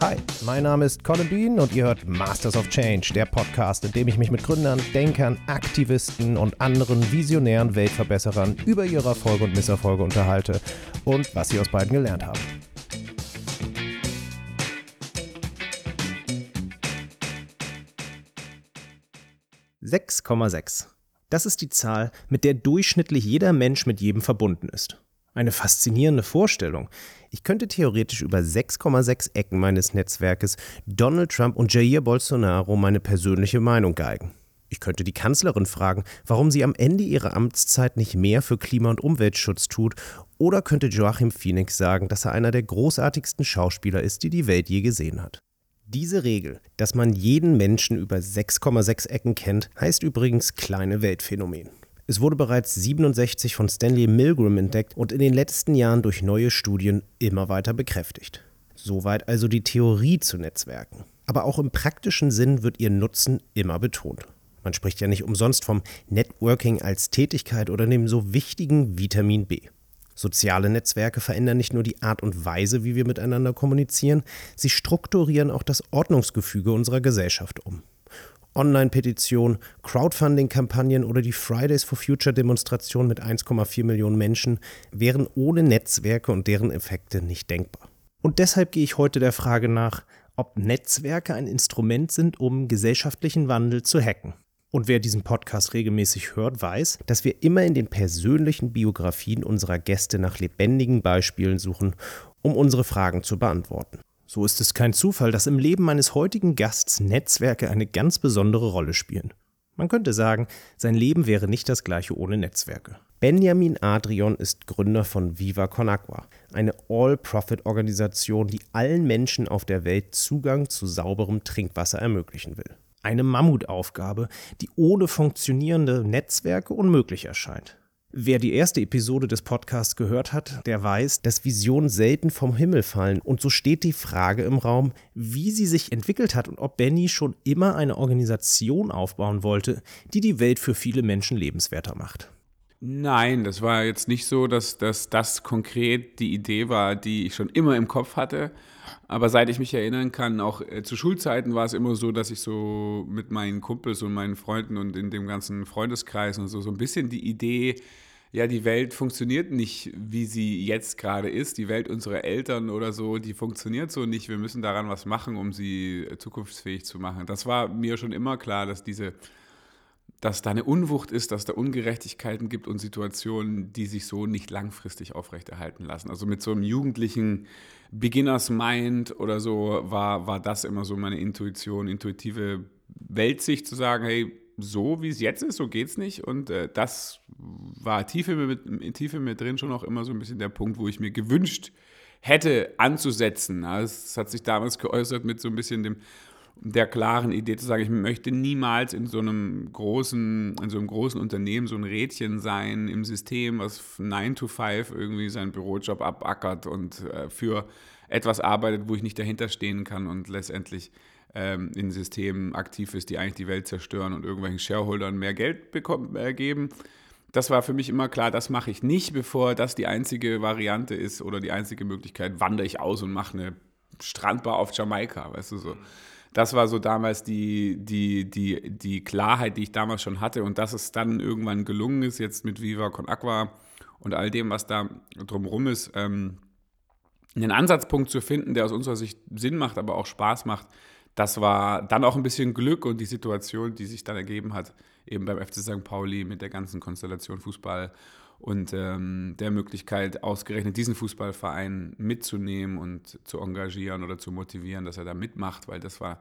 Hi, mein Name ist Colin Bean und ihr hört Masters of Change, der Podcast, in dem ich mich mit Gründern, Denkern, Aktivisten und anderen visionären Weltverbesserern über ihre Erfolge und Misserfolge unterhalte und was sie aus beiden gelernt haben. Sechs Das ist die Zahl, mit der durchschnittlich jeder Mensch mit jedem verbunden ist. Eine faszinierende Vorstellung. Ich könnte theoretisch über 6,6 Ecken meines Netzwerkes Donald Trump und Jair Bolsonaro meine persönliche Meinung geigen. Ich könnte die Kanzlerin fragen, warum sie am Ende ihrer Amtszeit nicht mehr für Klima- und Umweltschutz tut, oder könnte Joachim Phoenix sagen, dass er einer der großartigsten Schauspieler ist, die die Welt je gesehen hat. Diese Regel, dass man jeden Menschen über 6,6 Ecken kennt, heißt übrigens kleine Weltphänomen. Es wurde bereits 67 von Stanley Milgram entdeckt und in den letzten Jahren durch neue Studien immer weiter bekräftigt. Soweit also die Theorie zu Netzwerken. Aber auch im praktischen Sinn wird ihr Nutzen immer betont. Man spricht ja nicht umsonst vom Networking als Tätigkeit oder dem so wichtigen Vitamin B. Soziale Netzwerke verändern nicht nur die Art und Weise, wie wir miteinander kommunizieren, sie strukturieren auch das Ordnungsgefüge unserer Gesellschaft um. Online-Petitionen, Crowdfunding-Kampagnen oder die Fridays for Future-Demonstration mit 1,4 Millionen Menschen wären ohne Netzwerke und deren Effekte nicht denkbar. Und deshalb gehe ich heute der Frage nach, ob Netzwerke ein Instrument sind, um gesellschaftlichen Wandel zu hacken. Und wer diesen Podcast regelmäßig hört, weiß, dass wir immer in den persönlichen Biografien unserer Gäste nach lebendigen Beispielen suchen, um unsere Fragen zu beantworten. So ist es kein Zufall, dass im Leben meines heutigen Gasts Netzwerke eine ganz besondere Rolle spielen. Man könnte sagen, sein Leben wäre nicht das gleiche ohne Netzwerke. Benjamin Adrian ist Gründer von Viva Con Agua, eine All-Profit-Organisation, die allen Menschen auf der Welt Zugang zu sauberem Trinkwasser ermöglichen will. Eine Mammutaufgabe, die ohne funktionierende Netzwerke unmöglich erscheint. Wer die erste Episode des Podcasts gehört hat, der weiß, dass Visionen selten vom Himmel fallen. Und so steht die Frage im Raum, wie sie sich entwickelt hat und ob Benny schon immer eine Organisation aufbauen wollte, die die Welt für viele Menschen lebenswerter macht. Nein, das war jetzt nicht so, dass, dass das konkret die Idee war, die ich schon immer im Kopf hatte. Aber seit ich mich erinnern kann, auch äh, zu Schulzeiten war es immer so, dass ich so mit meinen Kumpels und meinen Freunden und in dem ganzen Freundeskreis und so, so ein bisschen die Idee, ja, die Welt funktioniert nicht, wie sie jetzt gerade ist. Die Welt unserer Eltern oder so, die funktioniert so nicht. Wir müssen daran was machen, um sie äh, zukunftsfähig zu machen. Das war mir schon immer klar, dass diese dass da eine Unwucht ist, dass da Ungerechtigkeiten gibt und Situationen, die sich so nicht langfristig aufrechterhalten lassen. Also mit so einem jugendlichen Beginners Mind oder so war, war das immer so meine Intuition, intuitive Weltsicht zu sagen, hey, so wie es jetzt ist, so geht es nicht. Und äh, das war tief in, mir, tief in mir drin schon auch immer so ein bisschen der Punkt, wo ich mir gewünscht hätte anzusetzen. Es hat sich damals geäußert mit so ein bisschen dem der klaren Idee zu sagen, ich möchte niemals in so einem großen, in so einem großen Unternehmen so ein Rädchen sein im System, was 9 to 5 irgendwie seinen Bürojob abackert und äh, für etwas arbeitet, wo ich nicht dahinter stehen kann und letztendlich ähm, in Systemen aktiv ist, die eigentlich die Welt zerstören und irgendwelchen Shareholdern mehr Geld bekommen, äh, geben. Das war für mich immer klar, das mache ich nicht, bevor das die einzige Variante ist oder die einzige Möglichkeit, wandere ich aus und mache eine Strandbar auf Jamaika, weißt du so. Das war so damals die, die, die, die Klarheit, die ich damals schon hatte. Und dass es dann irgendwann gelungen ist, jetzt mit Viva Con Aqua und all dem, was da drumherum ist, ähm, einen Ansatzpunkt zu finden, der aus unserer Sicht Sinn macht, aber auch Spaß macht, das war dann auch ein bisschen Glück und die Situation, die sich dann ergeben hat, eben beim FC St. Pauli mit der ganzen Konstellation Fußball und ähm, der Möglichkeit, ausgerechnet diesen Fußballverein mitzunehmen und zu engagieren oder zu motivieren, dass er da mitmacht, weil das war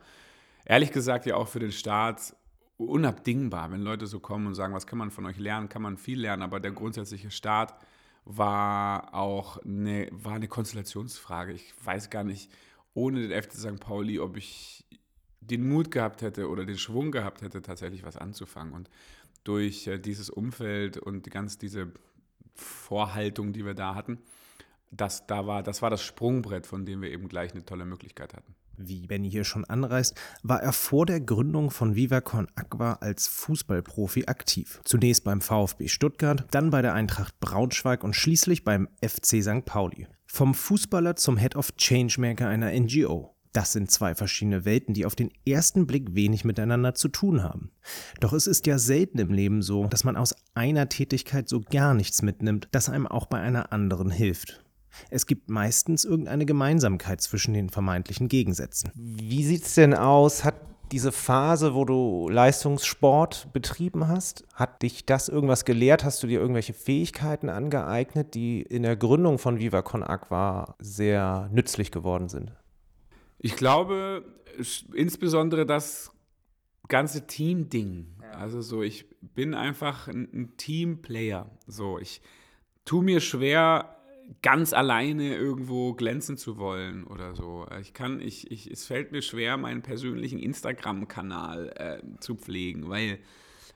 ehrlich gesagt ja auch für den Staat unabdingbar, wenn Leute so kommen und sagen, was kann man von euch lernen, kann man viel lernen, aber der grundsätzliche Start war auch eine, war eine Konstellationsfrage. Ich weiß gar nicht, ohne den FC St. Pauli, ob ich den Mut gehabt hätte oder den Schwung gehabt hätte, tatsächlich was anzufangen. Und durch äh, dieses Umfeld und die ganz diese Vorhaltung, die wir da hatten, das, da war, das war das Sprungbrett, von dem wir eben gleich eine tolle Möglichkeit hatten. Wie Benny hier schon anreißt, war er vor der Gründung von Viva Con Aqua als Fußballprofi aktiv. Zunächst beim VfB Stuttgart, dann bei der Eintracht Braunschweig und schließlich beim FC St. Pauli. Vom Fußballer zum Head of Changemaker einer NGO. Das sind zwei verschiedene Welten, die auf den ersten Blick wenig miteinander zu tun haben. Doch es ist ja selten im Leben so, dass man aus einer Tätigkeit so gar nichts mitnimmt, das einem auch bei einer anderen hilft. Es gibt meistens irgendeine Gemeinsamkeit zwischen den vermeintlichen Gegensätzen. Wie sieht es denn aus? Hat diese Phase, wo du Leistungssport betrieben hast, hat dich das irgendwas gelehrt? Hast du dir irgendwelche Fähigkeiten angeeignet, die in der Gründung von Viva Aqua sehr nützlich geworden sind? Ich glaube, insbesondere das ganze Team-Ding. Also so, ich bin einfach ein, ein Teamplayer. So, ich tue mir schwer, ganz alleine irgendwo glänzen zu wollen oder so. Ich kann, ich, ich, es fällt mir schwer, meinen persönlichen Instagram-Kanal äh, zu pflegen, weil,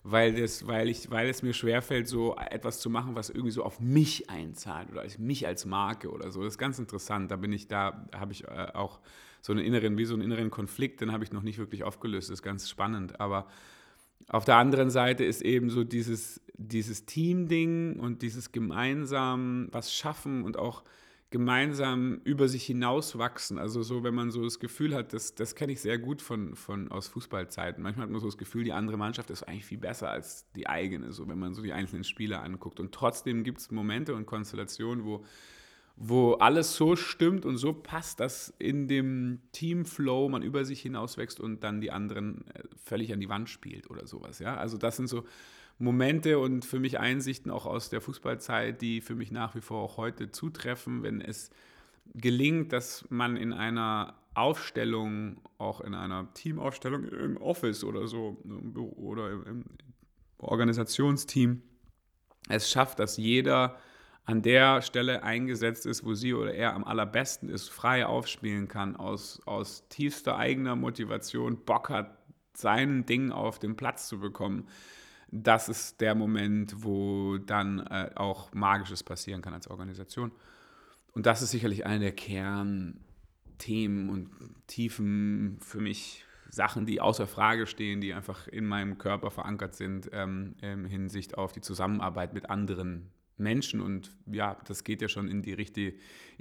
weil, das, weil, ich, weil es mir schwerfällt, so etwas zu machen, was irgendwie so auf mich einzahlt oder als mich als Marke oder so. Das ist ganz interessant. Da bin ich, da habe ich äh, auch so einen inneren, wie so einen inneren Konflikt, den habe ich noch nicht wirklich aufgelöst. Das ist ganz spannend. Aber auf der anderen Seite ist eben so dieses, dieses Team-Ding und dieses gemeinsam was schaffen und auch gemeinsam über sich hinauswachsen. Also so, wenn man so das Gefühl hat, das, das kenne ich sehr gut von, von aus Fußballzeiten. Manchmal hat man so das Gefühl, die andere Mannschaft ist eigentlich viel besser als die eigene, so wenn man so die einzelnen Spieler anguckt. Und trotzdem gibt es Momente und Konstellationen, wo wo alles so stimmt und so passt, dass in dem Teamflow man über sich hinauswächst und dann die anderen äh, völlig an die Wand spielt oder sowas. Ja? Also das sind so Momente und für mich Einsichten auch aus der Fußballzeit, die für mich nach wie vor auch heute zutreffen, wenn es gelingt, dass man in einer Aufstellung, auch in einer Teamaufstellung im Office oder so oder im Organisationsteam, es schafft, dass jeder an der Stelle eingesetzt ist, wo sie oder er am allerbesten ist, frei aufspielen kann, aus, aus tiefster eigener Motivation Bock hat, sein Ding auf den Platz zu bekommen, das ist der Moment, wo dann äh, auch Magisches passieren kann als Organisation. Und das ist sicherlich eine der Kernthemen und tiefen für mich Sachen, die außer Frage stehen, die einfach in meinem Körper verankert sind, ähm, in Hinsicht auf die Zusammenarbeit mit anderen Menschen und ja, das geht ja schon in die, Richtung,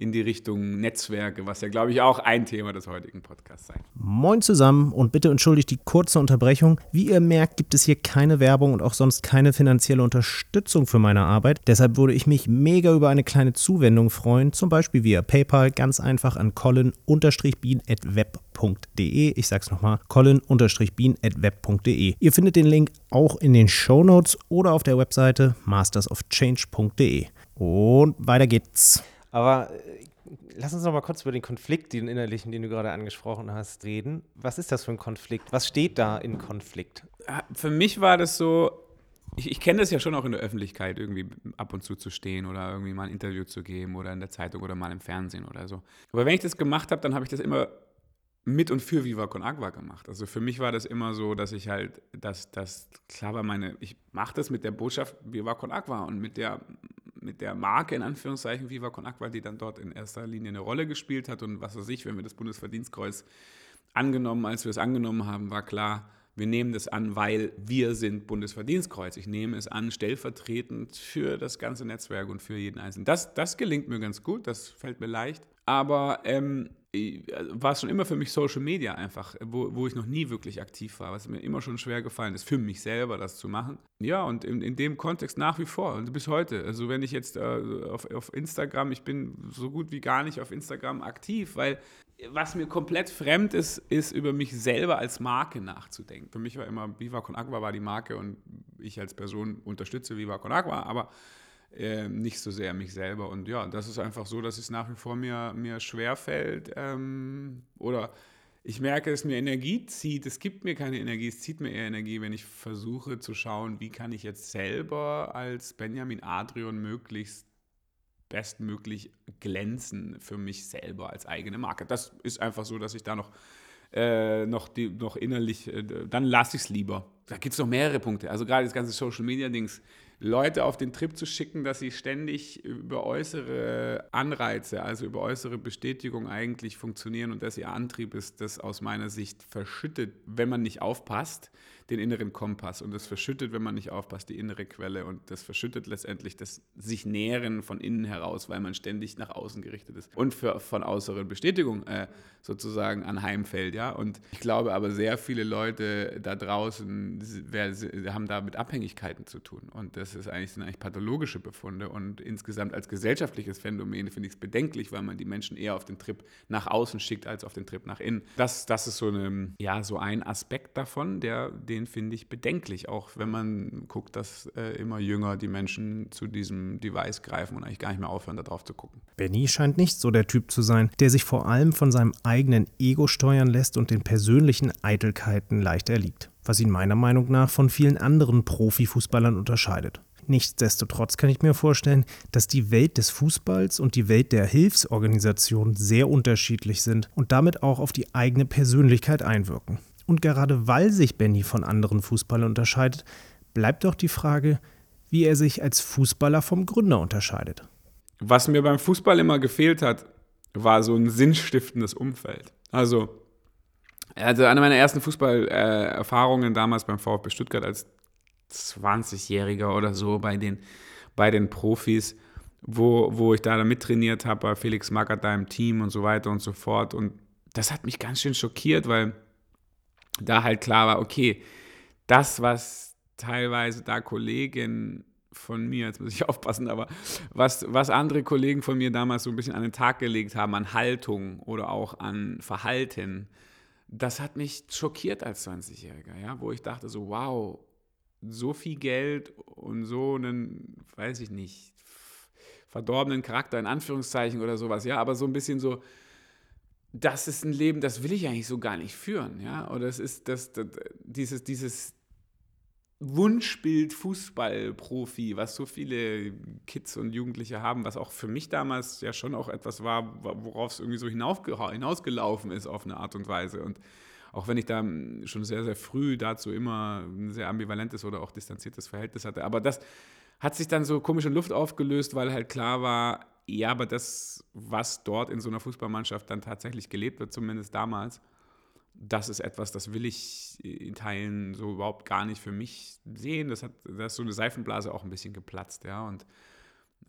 in die Richtung Netzwerke, was ja, glaube ich, auch ein Thema des heutigen Podcasts sein. Moin zusammen und bitte entschuldigt die kurze Unterbrechung. Wie ihr merkt, gibt es hier keine Werbung und auch sonst keine finanzielle Unterstützung für meine Arbeit. Deshalb würde ich mich mega über eine kleine Zuwendung freuen, zum Beispiel via PayPal ganz einfach an colin-bean.web.de. Ich sag's nochmal, colin-bean.web.de. Ihr findet den Link auch in den Show Notes oder auf der Webseite mastersofchange.de. Und weiter geht's. Aber äh, lass uns noch mal kurz über den Konflikt, den innerlichen, den du gerade angesprochen hast, reden. Was ist das für ein Konflikt? Was steht da in Konflikt? Für mich war das so, ich, ich kenne das ja schon auch in der Öffentlichkeit, irgendwie ab und zu zu stehen oder irgendwie mal ein Interview zu geben oder in der Zeitung oder mal im Fernsehen oder so. Aber wenn ich das gemacht habe, dann habe ich das immer mit und für Viva Con Agua gemacht. Also für mich war das immer so, dass ich halt, dass das klar war, meine, ich mache das mit der Botschaft Viva Con Agua und mit der, mit der Marke in Anführungszeichen Viva Con Agua, die dann dort in erster Linie eine Rolle gespielt hat und was weiß ich, wenn wir das Bundesverdienstkreuz angenommen, als wir es angenommen haben, war klar, wir nehmen das an, weil wir sind Bundesverdienstkreuz. Ich nehme es an, stellvertretend für das ganze Netzwerk und für jeden Einzelnen. Das, das gelingt mir ganz gut, das fällt mir leicht. Aber ähm, war es schon immer für mich Social Media einfach, wo, wo ich noch nie wirklich aktiv war, was mir immer schon schwer gefallen ist, für mich selber das zu machen. Ja, und in, in dem Kontext nach wie vor und bis heute. Also wenn ich jetzt äh, auf, auf Instagram, ich bin so gut wie gar nicht auf Instagram aktiv, weil was mir komplett fremd ist, ist über mich selber als Marke nachzudenken. Für mich war immer Viva Con Agua war die Marke und ich als Person unterstütze Viva Con Agua, aber äh, nicht so sehr mich selber. Und ja, das ist einfach so, dass es nach wie vor mir, mir schwerfällt. Ähm, oder ich merke, dass mir Energie zieht. Es gibt mir keine Energie, es zieht mir eher Energie, wenn ich versuche zu schauen, wie kann ich jetzt selber als Benjamin Adrian möglichst bestmöglich glänzen für mich selber als eigene Marke. Das ist einfach so, dass ich da noch, äh, noch, die, noch innerlich, äh, dann lasse ich es lieber. Da gibt es noch mehrere Punkte. Also gerade das ganze Social Media Dings Leute auf den Trip zu schicken, dass sie ständig über äußere Anreize, also über äußere Bestätigung eigentlich funktionieren und dass ihr Antrieb ist, das aus meiner Sicht verschüttet, wenn man nicht aufpasst den inneren Kompass. Und das verschüttet, wenn man nicht aufpasst, die innere Quelle. Und das verschüttet letztendlich das sich nähren von innen heraus, weil man ständig nach außen gerichtet ist. Und für, von äußeren Bestätigung äh, sozusagen anheimfällt, ja. Und ich glaube aber sehr viele Leute da draußen haben da mit Abhängigkeiten zu tun. Und das ist eigentlich, sind eigentlich pathologische Befunde. Und insgesamt als gesellschaftliches Phänomen finde ich es bedenklich, weil man die Menschen eher auf den Trip nach außen schickt als auf den Trip nach innen. Das, das ist so, eine, ja, so ein Aspekt davon, der, den den finde ich bedenklich, auch wenn man guckt, dass äh, immer jünger die Menschen zu diesem Device greifen und eigentlich gar nicht mehr aufhören, darauf zu gucken. Benny scheint nicht so der Typ zu sein, der sich vor allem von seinem eigenen Ego steuern lässt und den persönlichen Eitelkeiten leicht erliegt, was ihn meiner Meinung nach von vielen anderen Profifußballern unterscheidet. Nichtsdestotrotz kann ich mir vorstellen, dass die Welt des Fußballs und die Welt der Hilfsorganisation sehr unterschiedlich sind und damit auch auf die eigene Persönlichkeit einwirken. Und gerade weil sich Benny von anderen Fußballern unterscheidet, bleibt doch die Frage, wie er sich als Fußballer vom Gründer unterscheidet. Was mir beim Fußball immer gefehlt hat, war so ein sinnstiftendes Umfeld. Also, also eine meiner ersten Fußballerfahrungen damals beim VfB Stuttgart als 20-Jähriger oder so bei den, bei den Profis, wo, wo ich da mittrainiert habe, bei Felix Magath da im Team und so weiter und so fort. Und das hat mich ganz schön schockiert, weil da halt klar war, okay, das, was teilweise da Kollegen von mir, jetzt muss ich aufpassen, aber was, was andere Kollegen von mir damals so ein bisschen an den Tag gelegt haben, an Haltung oder auch an Verhalten, das hat mich schockiert als 20-Jähriger, ja, wo ich dachte so, wow, so viel Geld und so einen, weiß ich nicht, verdorbenen Charakter in Anführungszeichen oder sowas, ja, aber so ein bisschen so, das ist ein Leben, das will ich eigentlich so gar nicht führen, ja. Oder es ist das, das dieses, dieses Wunschbild Fußballprofi, was so viele Kids und Jugendliche haben, was auch für mich damals ja schon auch etwas war, worauf es irgendwie so hinausgelaufen ist auf eine Art und Weise. Und auch wenn ich da schon sehr, sehr früh dazu immer ein sehr ambivalentes oder auch distanziertes Verhältnis hatte. Aber das hat sich dann so komisch in Luft aufgelöst, weil halt klar war, ja, aber das, was dort in so einer Fußballmannschaft dann tatsächlich gelebt wird, zumindest damals, das ist etwas, das will ich in Teilen so überhaupt gar nicht für mich sehen. Das hat, da ist so eine Seifenblase auch ein bisschen geplatzt, ja. Und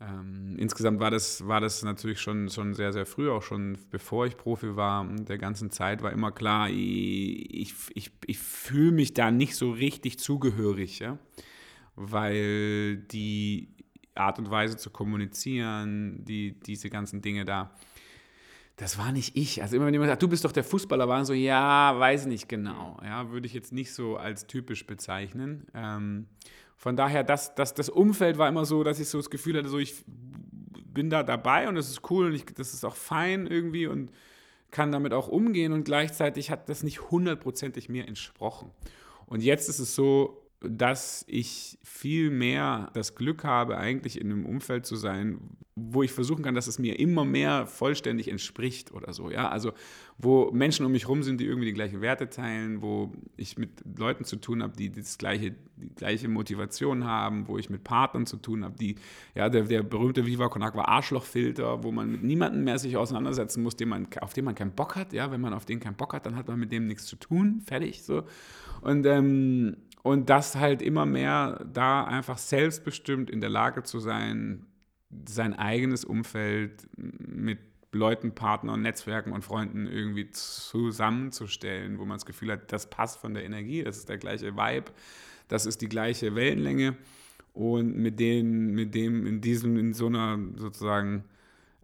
ähm, insgesamt war das, war das natürlich schon, schon sehr, sehr früh, auch schon bevor ich Profi war, der ganzen Zeit war immer klar, ich, ich, ich fühle mich da nicht so richtig zugehörig, ja. Weil die Art und Weise zu kommunizieren, die, diese ganzen Dinge da. Das war nicht ich. Also immer wenn jemand sagt, du bist doch der Fußballer, waren so, ja, weiß nicht genau. Ja, würde ich jetzt nicht so als typisch bezeichnen. Ähm, von daher, das, das, das Umfeld war immer so, dass ich so das Gefühl hatte, so ich bin da dabei und es ist cool und ich, das ist auch fein irgendwie und kann damit auch umgehen und gleichzeitig hat das nicht hundertprozentig mir entsprochen. Und jetzt ist es so, dass ich viel mehr das Glück habe, eigentlich in einem Umfeld zu sein, wo ich versuchen kann, dass es mir immer mehr vollständig entspricht oder so. Ja? Also wo Menschen um mich herum sind, die irgendwie die gleichen Werte teilen, wo ich mit Leuten zu tun habe, die das gleiche, die gleiche Motivation haben, wo ich mit Partnern zu tun habe, die, ja, der, der berühmte Viva Con Agua Arschlochfilter, wo man mit niemandem mehr sich auseinandersetzen muss, den man, auf den man keinen Bock hat. Ja? Wenn man auf den keinen Bock hat, dann hat man mit dem nichts zu tun. Fertig. So. Und ähm, und das halt immer mehr da einfach selbstbestimmt in der Lage zu sein, sein eigenes Umfeld mit Leuten, Partnern, Netzwerken und Freunden irgendwie zusammenzustellen, wo man das Gefühl hat, das passt von der Energie, das ist der gleiche Vibe, das ist die gleiche Wellenlänge. Und mit denen, mit dem, in diesem, in so einer sozusagen,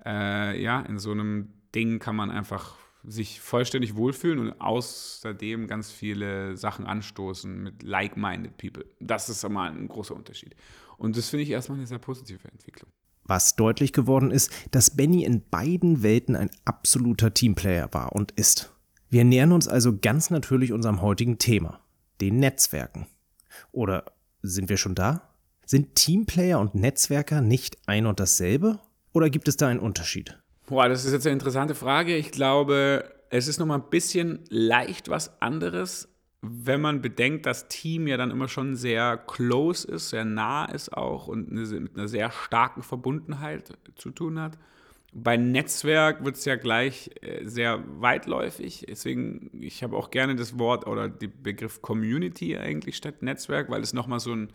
äh, ja, in so einem Ding kann man einfach sich vollständig wohlfühlen und außerdem ganz viele Sachen anstoßen mit like-minded people. Das ist immer ein großer Unterschied. Und das finde ich erstmal eine sehr positive Entwicklung. Was deutlich geworden ist, dass Benny in beiden Welten ein absoluter Teamplayer war und ist. Wir nähern uns also ganz natürlich unserem heutigen Thema, den Netzwerken. Oder sind wir schon da? Sind Teamplayer und Netzwerker nicht ein und dasselbe? Oder gibt es da einen Unterschied? Boah, das ist jetzt eine interessante Frage. Ich glaube, es ist noch mal ein bisschen leicht was anderes, wenn man bedenkt, dass Team ja dann immer schon sehr close ist, sehr nah ist auch und mit einer sehr starken Verbundenheit zu tun hat. Bei Netzwerk wird es ja gleich äh, sehr weitläufig. Deswegen, ich habe auch gerne das Wort oder den Begriff Community eigentlich statt Netzwerk, weil es nochmal so ein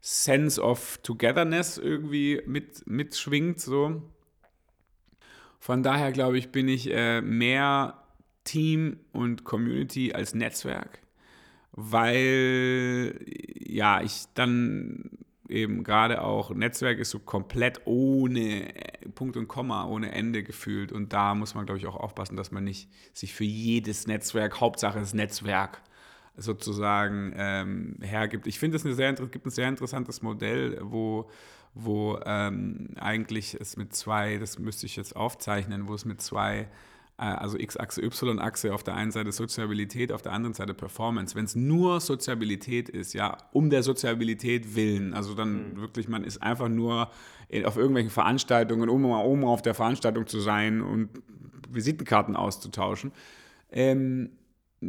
Sense of Togetherness irgendwie mit, mitschwingt. So. Von daher glaube ich, bin ich äh, mehr Team und Community als Netzwerk, weil ja, ich dann eben gerade auch Netzwerk ist so komplett ohne äh, Punkt und Komma, ohne Ende gefühlt. Und da muss man, glaube ich, auch aufpassen, dass man nicht sich für jedes Netzwerk, Hauptsache das Netzwerk, sozusagen ähm, hergibt. Ich finde, es eine sehr, gibt ein sehr interessantes Modell, wo, wo ähm, eigentlich es mit zwei, das müsste ich jetzt aufzeichnen, wo es mit zwei äh, also X-Achse, Y-Achse, auf der einen Seite Soziabilität, auf der anderen Seite Performance. Wenn es nur Soziabilität ist, ja, um der Soziabilität willen, also dann mhm. wirklich, man ist einfach nur auf irgendwelchen Veranstaltungen, um mal oben auf der Veranstaltung zu sein und Visitenkarten auszutauschen. Ähm,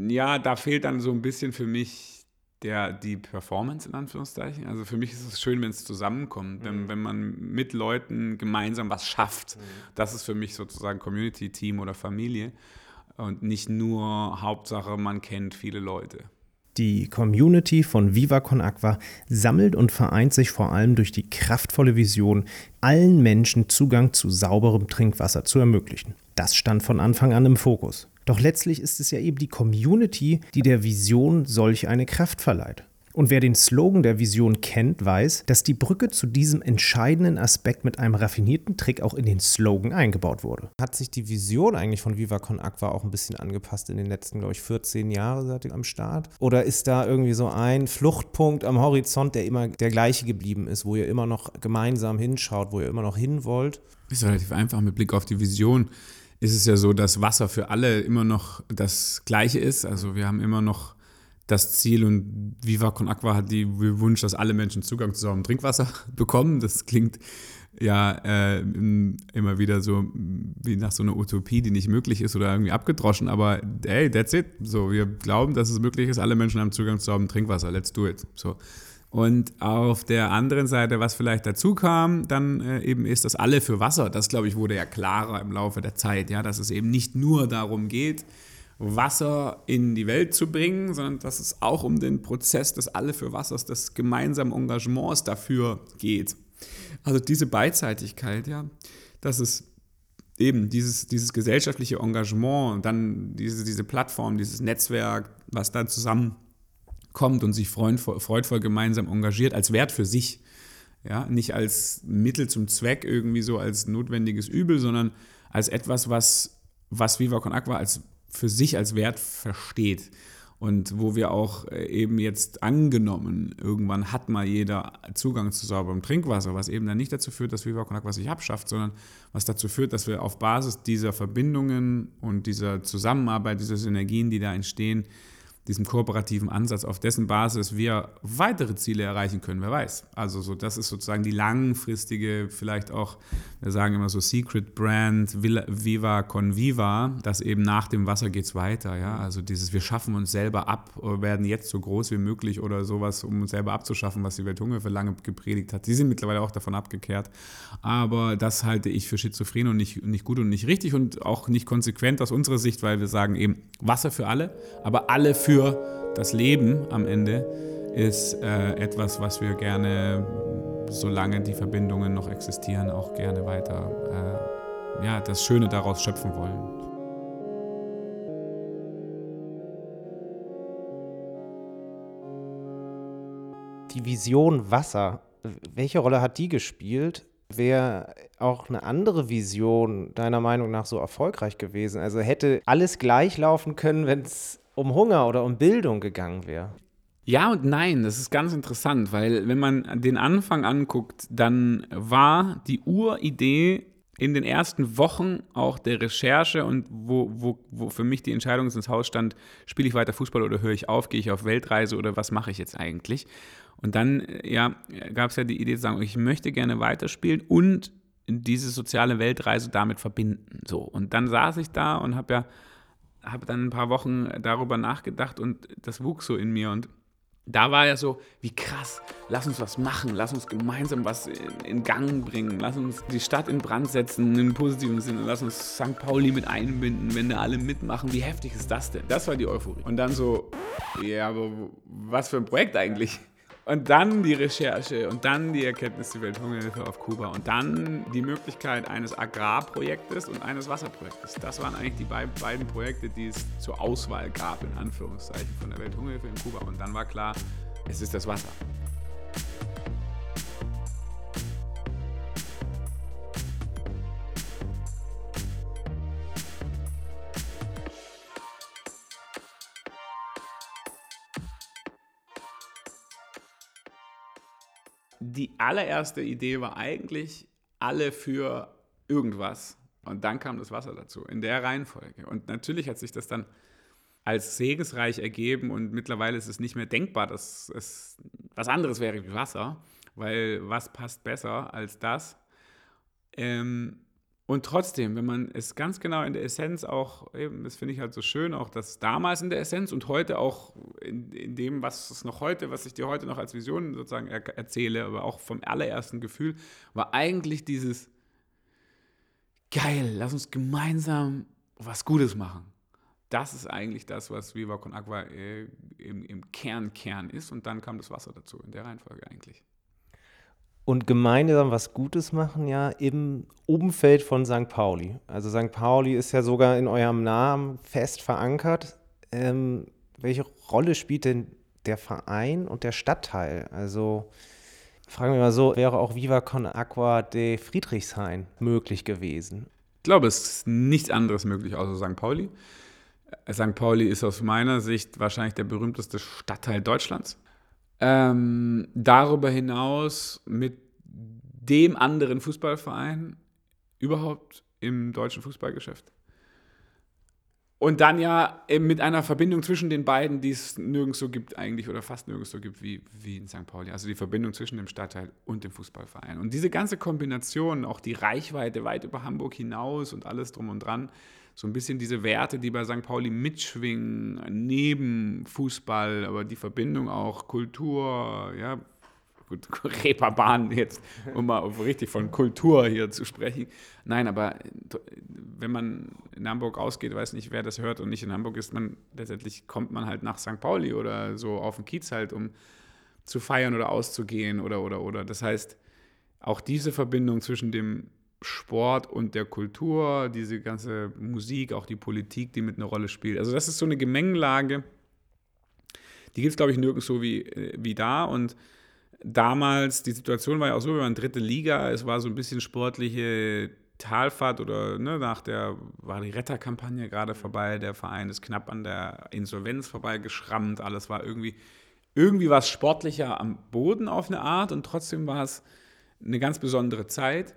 ja, da fehlt dann so ein bisschen für mich der, die Performance in Anführungszeichen. Also für mich ist es schön, wenn es zusammenkommt, mhm. wenn, wenn man mit Leuten gemeinsam was schafft. Mhm. Das ist für mich sozusagen Community, Team oder Familie und nicht nur Hauptsache, man kennt viele Leute. Die Community von Viva Con Aqua sammelt und vereint sich vor allem durch die kraftvolle Vision, allen Menschen Zugang zu sauberem Trinkwasser zu ermöglichen. Das stand von Anfang an im Fokus. Doch letztlich ist es ja eben die Community, die der Vision solch eine Kraft verleiht. Und wer den Slogan der Vision kennt, weiß, dass die Brücke zu diesem entscheidenden Aspekt mit einem raffinierten Trick auch in den Slogan eingebaut wurde. Hat sich die Vision eigentlich von Viva Con Aqua auch ein bisschen angepasst in den letzten, glaube ich, 14 Jahren ihr am Start? Oder ist da irgendwie so ein Fluchtpunkt am Horizont, der immer der gleiche geblieben ist, wo ihr immer noch gemeinsam hinschaut, wo ihr immer noch hin wollt? Ist relativ einfach mit Blick auf die Vision ist es ja so, dass Wasser für alle immer noch das Gleiche ist. Also wir haben immer noch das Ziel und Viva Con Aqua hat die Wunsch, dass alle Menschen Zugang zu sauberem Trinkwasser bekommen. Das klingt ja äh, immer wieder so wie nach so einer Utopie, die nicht möglich ist oder irgendwie abgedroschen, aber hey, that's it. So, wir glauben, dass es möglich ist, alle Menschen haben Zugang zu sauberem Trinkwasser. Let's do it. So. Und auf der anderen Seite, was vielleicht dazu kam, dann äh, eben ist, dass alle für Wasser, das glaube ich wurde ja klarer im Laufe der Zeit, ja, dass es eben nicht nur darum geht, Wasser in die Welt zu bringen, sondern dass es auch um den Prozess des Alle für Wassers, des gemeinsamen Engagements dafür geht. Also diese Beidseitigkeit, ja, dass es eben dieses, dieses gesellschaftliche Engagement, dann diese, diese Plattform, dieses Netzwerk, was da zusammen kommt und sich freudvoll, freudvoll gemeinsam engagiert, als Wert für sich. Ja, nicht als Mittel zum Zweck irgendwie so als notwendiges Übel, sondern als etwas, was, was Viva Con Aqua als, für sich als Wert versteht. Und wo wir auch äh, eben jetzt angenommen, irgendwann hat mal jeder Zugang zu sauberem Trinkwasser, was eben dann nicht dazu führt, dass Viva Con sich abschafft, sondern was dazu führt, dass wir auf Basis dieser Verbindungen und dieser Zusammenarbeit, dieser Synergien, die da entstehen, diesem kooperativen Ansatz, auf dessen Basis wir weitere Ziele erreichen können, wer weiß. Also so, das ist sozusagen die langfristige, vielleicht auch, wir sagen immer so Secret Brand, Viva con Viva, dass eben nach dem Wasser geht es weiter, ja. Also dieses, wir schaffen uns selber ab, werden jetzt so groß wie möglich oder sowas, um uns selber abzuschaffen, was die Welthungerhilfe für lange gepredigt hat. Die sind mittlerweile auch davon abgekehrt. Aber das halte ich für schizophren und nicht, nicht gut und nicht richtig und auch nicht konsequent aus unserer Sicht, weil wir sagen eben Wasser für alle, aber alle für für das Leben am Ende ist äh, etwas, was wir gerne, solange die Verbindungen noch existieren, auch gerne weiter, äh, ja, das Schöne daraus schöpfen wollen. Die Vision Wasser, welche Rolle hat die gespielt? Wäre auch eine andere Vision deiner Meinung nach so erfolgreich gewesen? Also hätte alles gleich laufen können, wenn es um Hunger oder um Bildung gegangen wäre. Ja und nein, das ist ganz interessant, weil wenn man den Anfang anguckt, dann war die Uridee in den ersten Wochen auch der Recherche und wo, wo, wo für mich die Entscheidung ins Haus stand, spiele ich weiter Fußball oder höre ich auf, gehe ich auf Weltreise oder was mache ich jetzt eigentlich? Und dann ja, gab es ja die Idee zu sagen, ich möchte gerne weiterspielen und diese soziale Weltreise damit verbinden. So. Und dann saß ich da und habe ja habe dann ein paar Wochen darüber nachgedacht und das wuchs so in mir und da war ja so, wie krass, lass uns was machen, lass uns gemeinsam was in, Gang bringen, lass uns die Stadt in Brand setzen, im positiven Sinne, lass uns St. Pauli mit einbinden, wenn da alle mitmachen, wie heftig ist das denn? Das war die Euphorie. Und dann so, ja, aber was für ein Projekt eigentlich? Und dann die Recherche und dann die Erkenntnis der Welthungerhilfe auf Kuba und dann die Möglichkeit eines Agrarprojektes und eines Wasserprojektes. Das waren eigentlich die beiden Projekte, die es zur Auswahl gab, in Anführungszeichen, von der Welthungerhilfe in Kuba. Und dann war klar, es ist das Wasser. Die allererste Idee war eigentlich alle für irgendwas. Und dann kam das Wasser dazu, in der Reihenfolge. Und natürlich hat sich das dann als segensreich ergeben und mittlerweile ist es nicht mehr denkbar, dass es was anderes wäre wie Wasser, weil was passt besser als das? Ähm, und trotzdem, wenn man es ganz genau in der Essenz auch, eben, das finde ich halt so schön, auch das damals in der Essenz und heute auch in, in dem, was es noch heute, was ich dir heute noch als Vision sozusagen er, erzähle, aber auch vom allerersten Gefühl, war eigentlich dieses geil, lass uns gemeinsam was Gutes machen. Das ist eigentlich das, was Viva Con Agua äh, im, im Kern Kern ist und dann kam das Wasser dazu, in der Reihenfolge eigentlich und gemeinsam was Gutes machen, ja, im Umfeld von St. Pauli. Also St. Pauli ist ja sogar in eurem Namen fest verankert. Ähm, welche Rolle spielt denn der Verein und der Stadtteil? Also fragen wir mal so, wäre auch Viva Con Aqua de Friedrichshain möglich gewesen? Ich glaube, es ist nichts anderes möglich außer St. Pauli. St. Pauli ist aus meiner Sicht wahrscheinlich der berühmteste Stadtteil Deutschlands. Ähm, darüber hinaus mit dem anderen Fußballverein überhaupt im deutschen Fußballgeschäft. Und dann ja mit einer Verbindung zwischen den beiden, die es nirgends so gibt eigentlich oder fast nirgends so gibt wie, wie in St. Pauli. Also die Verbindung zwischen dem Stadtteil und dem Fußballverein. Und diese ganze Kombination, auch die Reichweite weit über Hamburg hinaus und alles drum und dran, so ein bisschen diese Werte, die bei St. Pauli mitschwingen, neben Fußball, aber die Verbindung auch Kultur, ja, gut, Reeperbahn jetzt, um mal richtig von Kultur hier zu sprechen. Nein, aber wenn man in Hamburg ausgeht, weiß nicht, wer das hört und nicht in Hamburg ist, man letztendlich kommt man halt nach St. Pauli oder so auf den Kiez halt, um zu feiern oder auszugehen oder oder oder. Das heißt, auch diese Verbindung zwischen dem Sport und der Kultur, diese ganze Musik, auch die Politik, die mit einer Rolle spielt. Also das ist so eine Gemengelage, die gibt es, glaube ich, nirgends so wie, äh, wie da. Und damals, die Situation war ja auch so, wir waren dritte Liga, es war so ein bisschen sportliche Talfahrt oder ne, nach der, war die Retterkampagne gerade vorbei, der Verein ist knapp an der Insolvenz vorbeigeschrammt, alles war irgendwie, irgendwie war es sportlicher am Boden auf eine Art und trotzdem war es eine ganz besondere Zeit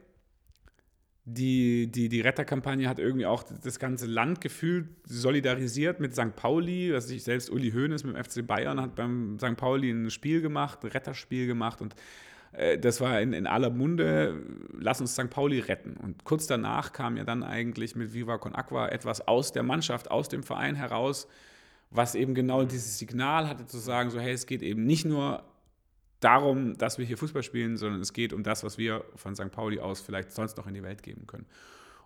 die, die, die Retterkampagne hat irgendwie auch das ganze Land gefühlt solidarisiert mit St. Pauli. Was ich selbst Uli Hoeneß mit dem FC Bayern hat beim St. Pauli ein Spiel gemacht, ein Retterspiel gemacht und äh, das war in, in aller Munde, lass uns St. Pauli retten. Und kurz danach kam ja dann eigentlich mit Viva Con Aqua etwas aus der Mannschaft, aus dem Verein heraus, was eben genau dieses Signal hatte, zu sagen, so hey, es geht eben nicht nur darum, dass wir hier Fußball spielen, sondern es geht um das, was wir von St. Pauli aus vielleicht sonst noch in die Welt geben können.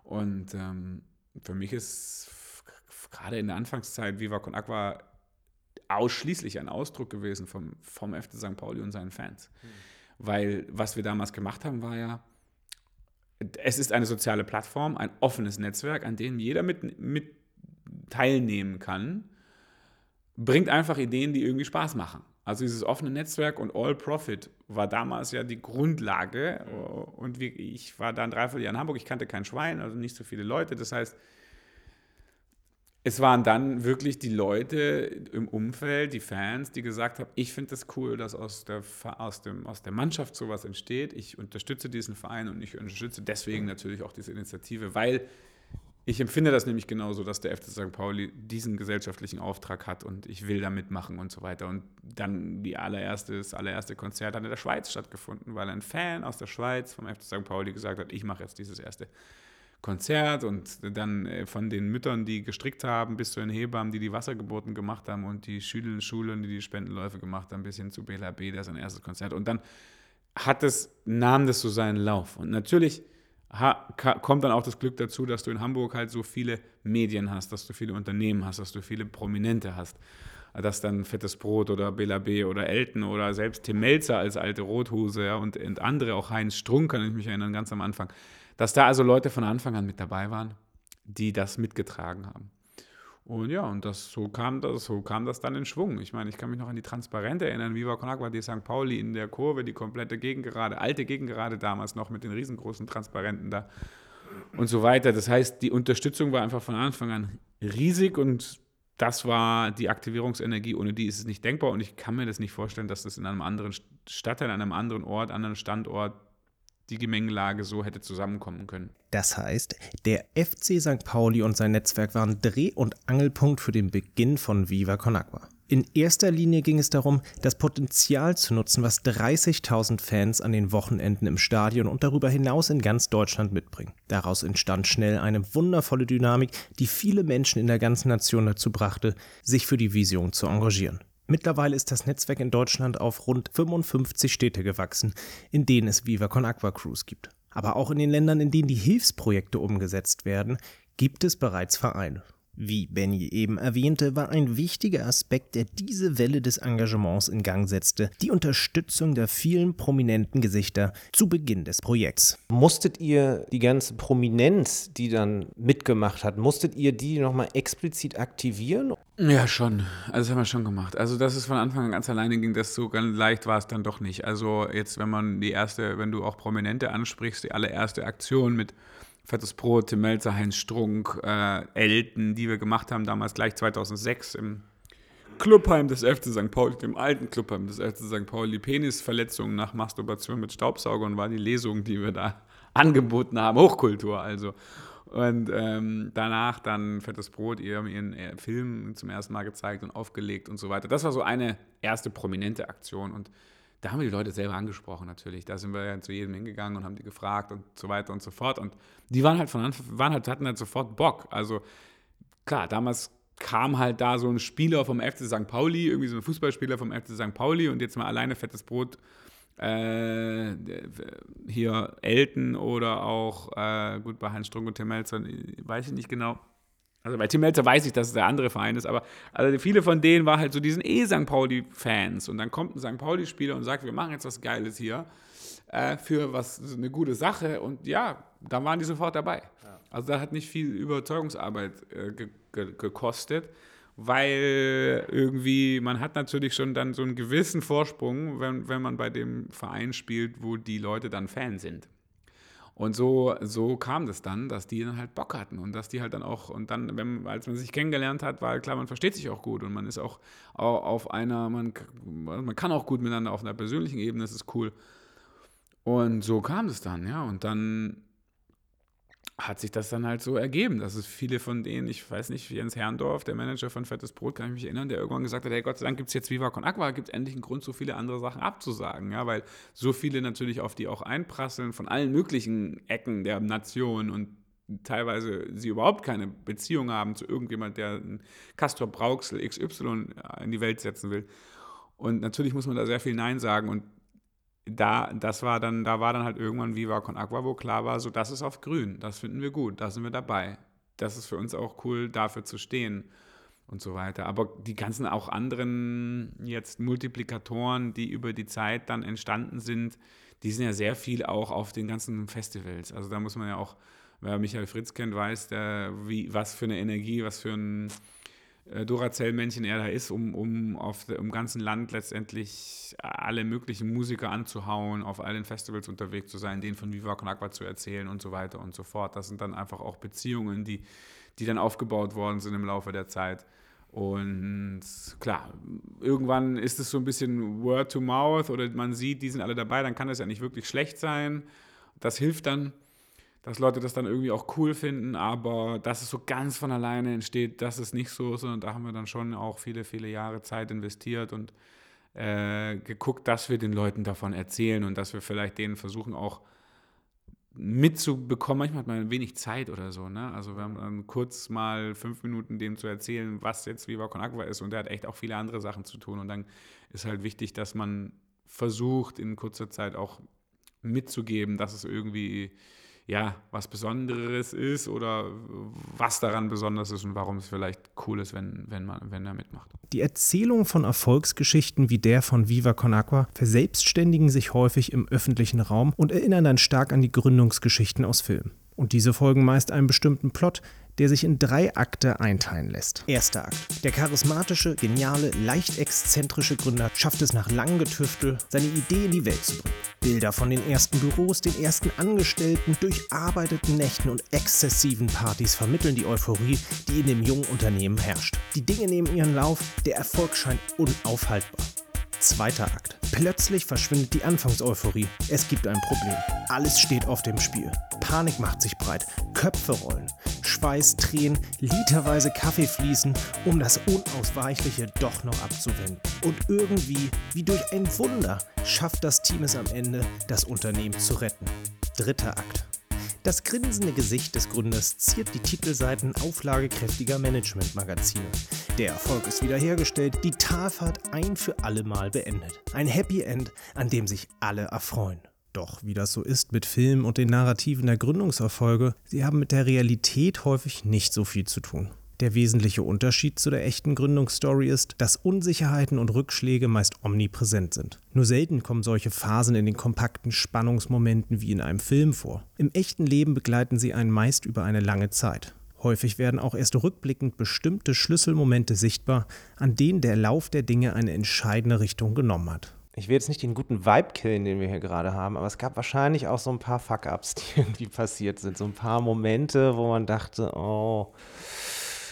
Und ähm, für mich ist gerade in der Anfangszeit Viva Con Aqua ausschließlich ein Ausdruck gewesen vom, vom FC St. Pauli und seinen Fans. Mhm. Weil was wir damals gemacht haben, war ja, es ist eine soziale Plattform, ein offenes Netzwerk, an dem jeder mit, mit teilnehmen kann, bringt einfach Ideen, die irgendwie Spaß machen. Also dieses offene Netzwerk und All Profit war damals ja die Grundlage. Und ich war dann dreiviertel Jahr in Hamburg, ich kannte kein Schwein, also nicht so viele Leute. Das heißt, es waren dann wirklich die Leute im Umfeld, die Fans, die gesagt haben, ich finde das cool, dass aus der, aus, dem, aus der Mannschaft sowas entsteht. Ich unterstütze diesen Verein und ich unterstütze deswegen natürlich auch diese Initiative, weil ich empfinde das nämlich genauso, dass der FC St. Pauli diesen gesellschaftlichen Auftrag hat und ich will da mitmachen und so weiter. Und dann die allererste, das allererste Konzert hat in der Schweiz stattgefunden, weil ein Fan aus der Schweiz vom FC St. Pauli gesagt hat, ich mache jetzt dieses erste Konzert und dann äh, von den Müttern, die gestrickt haben, bis zu den Hebammen, die die Wassergeburten gemacht haben und die Schüler, Schulen, die die Spendenläufe gemacht haben, bis hin zu Bela B, der sein erstes Konzert. Und dann hat es, nahm das so seinen Lauf. Und natürlich kommt dann auch das Glück dazu, dass du in Hamburg halt so viele Medien hast, dass du viele Unternehmen hast, dass du viele Prominente hast. Dass dann Fettes Brot oder Bela B oder Elton oder selbst Tim Melzer als alte Rothose ja, und, und andere, auch Heinz Strunk, kann ich mich erinnern, ganz am Anfang, dass da also Leute von Anfang an mit dabei waren, die das mitgetragen haben. Und ja, und das, so, kam das, so kam das dann in Schwung. Ich meine, ich kann mich noch an die Transparente erinnern, Viva Con Agua de St. Pauli in der Kurve, die komplette Gegengerade, alte Gegengerade damals noch mit den riesengroßen Transparenten da und so weiter. Das heißt, die Unterstützung war einfach von Anfang an riesig und das war die Aktivierungsenergie, ohne die ist es nicht denkbar und ich kann mir das nicht vorstellen, dass das in einem anderen Stadtteil, an einem anderen Ort, anderen Standort die Gemengelage so hätte zusammenkommen können. Das heißt, der FC St. Pauli und sein Netzwerk waren Dreh- und Angelpunkt für den Beginn von Viva Con Agua. In erster Linie ging es darum, das Potenzial zu nutzen, was 30.000 Fans an den Wochenenden im Stadion und darüber hinaus in ganz Deutschland mitbringen. Daraus entstand schnell eine wundervolle Dynamik, die viele Menschen in der ganzen Nation dazu brachte, sich für die Vision zu engagieren. Mittlerweile ist das Netzwerk in Deutschland auf rund 55 Städte gewachsen, in denen es Viva Con Aqua Cruise gibt. Aber auch in den Ländern, in denen die Hilfsprojekte umgesetzt werden, gibt es bereits Vereine. Wie Benny eben erwähnte, war ein wichtiger Aspekt, der diese Welle des Engagements in Gang setzte, die Unterstützung der vielen prominenten Gesichter zu Beginn des Projekts. Musstet ihr die ganze Prominenz, die dann mitgemacht hat, musstet ihr die nochmal explizit aktivieren? Ja, schon. Also das haben wir schon gemacht. Also das ist von Anfang an ganz alleine ging, das so ganz leicht war es dann doch nicht. Also jetzt, wenn man die erste, wenn du auch Prominente ansprichst, die allererste Aktion mit Fettes Brot, Tim Melzer, Heinz Strunk, äh, Elton, die wir gemacht haben, damals gleich 2006 im Clubheim des FC St. Pauli, dem alten Clubheim des FC St. Pauli. Penisverletzungen nach Masturbation mit Staubsaugern war die Lesung, die wir da angeboten haben. Hochkultur also. Und ähm, danach dann Fettes Brot, ihr ihren Film zum ersten Mal gezeigt und aufgelegt und so weiter. Das war so eine erste prominente Aktion. Und da haben wir die Leute selber angesprochen natürlich. Da sind wir ja zu jedem hingegangen und haben die gefragt und so weiter und so fort. Und die waren halt von Anfang, waren halt, hatten halt sofort Bock. Also klar, damals kam halt da so ein Spieler vom FC St. Pauli, irgendwie so ein Fußballspieler vom FC St. Pauli und jetzt mal alleine fettes Brot äh, hier Elton oder auch, äh, gut, bei Heinz Strunk und Tim Melzer, weiß ich nicht genau, also bei Tim Melzer weiß ich, dass es der andere Verein ist, aber also viele von denen waren halt so diesen eh St. Pauli-Fans. Und dann kommt ein St. Pauli-Spieler und sagt, wir machen jetzt was Geiles hier äh, für was eine gute Sache. Und ja, da waren die sofort dabei. Ja. Also da hat nicht viel Überzeugungsarbeit äh, ge ge gekostet, weil irgendwie, man hat natürlich schon dann so einen gewissen Vorsprung, wenn, wenn man bei dem Verein spielt, wo die Leute dann Fan sind. Und so, so kam das dann, dass die dann halt Bock hatten und dass die halt dann auch, und dann, wenn, als man sich kennengelernt hat, war klar, man versteht sich auch gut und man ist auch auf einer, man, man kann auch gut miteinander auf einer persönlichen Ebene, das ist cool. Und so kam es dann, ja. Und dann hat sich das dann halt so ergeben, dass es viele von denen, ich weiß nicht, Jens Herrndorf, der Manager von Fettes Brot, kann ich mich erinnern, der irgendwann gesagt hat, hey Gott sei Dank gibt es jetzt Viva Con Aqua, gibt es endlich einen Grund, so viele andere Sachen abzusagen, ja, weil so viele natürlich auf die auch einprasseln von allen möglichen Ecken der Nation und teilweise sie überhaupt keine Beziehung haben zu irgendjemand, der einen Castor Brauxel XY in die Welt setzen will. Und natürlich muss man da sehr viel Nein sagen und da, das war dann, da war dann halt irgendwann Viva Con Aqua, wo klar war, so das ist auf grün, das finden wir gut, da sind wir dabei. Das ist für uns auch cool, dafür zu stehen und so weiter. Aber die ganzen auch anderen jetzt Multiplikatoren, die über die Zeit dann entstanden sind, die sind ja sehr viel auch auf den ganzen Festivals. Also da muss man ja auch, wer Michael Fritz kennt, weiß, der, wie, was für eine Energie, was für ein äh, Duracell-Männchen er da ist, um, um auf dem ganzen Land letztendlich alle möglichen Musiker anzuhauen, auf allen Festivals unterwegs zu sein, denen von Viva Con Aqua zu erzählen und so weiter und so fort. Das sind dann einfach auch Beziehungen, die, die dann aufgebaut worden sind im Laufe der Zeit. Und klar, irgendwann ist es so ein bisschen Word to Mouth oder man sieht, die sind alle dabei, dann kann das ja nicht wirklich schlecht sein. Das hilft dann dass Leute das dann irgendwie auch cool finden, aber dass es so ganz von alleine entsteht, das ist nicht so, sondern da haben wir dann schon auch viele, viele Jahre Zeit investiert und äh, geguckt, dass wir den Leuten davon erzählen und dass wir vielleicht denen versuchen auch mitzubekommen. Manchmal hat man wenig Zeit oder so. Ne? Also wir haben dann kurz mal fünf Minuten dem zu erzählen, was jetzt Viva Con Agua ist. Und der hat echt auch viele andere Sachen zu tun. Und dann ist halt wichtig, dass man versucht, in kurzer Zeit auch mitzugeben, dass es irgendwie ja, was Besonderes ist oder was daran besonders ist und warum es vielleicht cool ist, wenn, wenn, man, wenn er mitmacht. Die Erzählung von Erfolgsgeschichten wie der von Viva Con Agua verselbstständigen sich häufig im öffentlichen Raum und erinnern dann stark an die Gründungsgeschichten aus Filmen. Und diese folgen meist einem bestimmten Plot, der sich in drei Akte einteilen lässt. Erster Akt. Der charismatische, geniale, leicht exzentrische Gründer schafft es nach langem Getüftel, seine Idee in die Welt zu bringen. Bilder von den ersten Büros, den ersten Angestellten, durcharbeiteten Nächten und exzessiven Partys vermitteln die Euphorie, die in dem jungen Unternehmen herrscht. Die Dinge nehmen ihren Lauf, der Erfolg scheint unaufhaltbar. Zweiter Akt. Plötzlich verschwindet die Anfangseuphorie. Es gibt ein Problem. Alles steht auf dem Spiel. Panik macht sich breit. Köpfe rollen. Schweiß, Tränen, literweise Kaffee fließen, um das Unausweichliche doch noch abzuwenden. Und irgendwie, wie durch ein Wunder, schafft das Team es am Ende, das Unternehmen zu retten. Dritter Akt. Das grinsende Gesicht des Gründers ziert die Titelseiten auflagekräftiger Managementmagazine. Der Erfolg ist wiederhergestellt, die Talfahrt ein für alle Mal beendet. Ein Happy End, an dem sich alle erfreuen. Doch wie das so ist mit Filmen und den Narrativen der Gründungserfolge, sie haben mit der Realität häufig nicht so viel zu tun. Der wesentliche Unterschied zu der echten Gründungsstory ist, dass Unsicherheiten und Rückschläge meist omnipräsent sind. Nur selten kommen solche Phasen in den kompakten Spannungsmomenten wie in einem Film vor. Im echten Leben begleiten sie einen meist über eine lange Zeit. Häufig werden auch erst rückblickend bestimmte Schlüsselmomente sichtbar, an denen der Lauf der Dinge eine entscheidende Richtung genommen hat. Ich will jetzt nicht den guten Vibe killen, den wir hier gerade haben, aber es gab wahrscheinlich auch so ein paar Fuck-Ups, die irgendwie passiert sind. So ein paar Momente, wo man dachte, oh,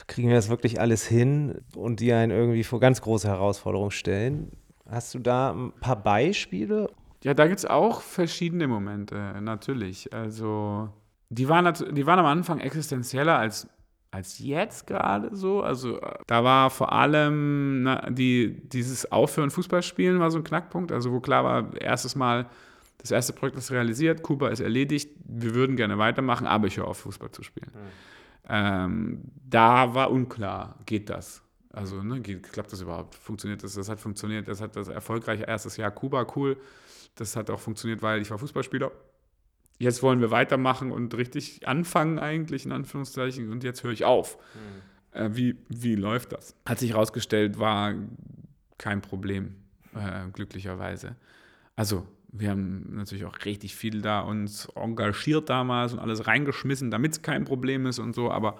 kriegen wir das wirklich alles hin und die einen irgendwie vor ganz große Herausforderungen stellen. Hast du da ein paar Beispiele? Ja, da gibt es auch verschiedene Momente, natürlich. Also, die waren, die waren am Anfang existenzieller als, als jetzt gerade so. Also, da war vor allem na, die, dieses Aufhören Fußballspielen war so ein Knackpunkt. Also, wo klar war, erstes Mal, das erste Projekt ist realisiert, Kuba ist erledigt, wir würden gerne weitermachen, aber ich höre auf, Fußball zu spielen. Mhm. Ähm, da war unklar, geht das? Also, ne, geht, klappt das überhaupt? Funktioniert das? Das hat funktioniert. Das hat das erfolgreiche erstes Jahr Kuba, cool. Das hat auch funktioniert, weil ich war Fußballspieler. Jetzt wollen wir weitermachen und richtig anfangen, eigentlich, in Anführungszeichen. Und jetzt höre ich auf. Mhm. Äh, wie, wie läuft das? Hat sich herausgestellt, war kein Problem, äh, glücklicherweise. Also, wir haben natürlich auch richtig viel da uns engagiert damals und alles reingeschmissen, damit es kein Problem ist und so, aber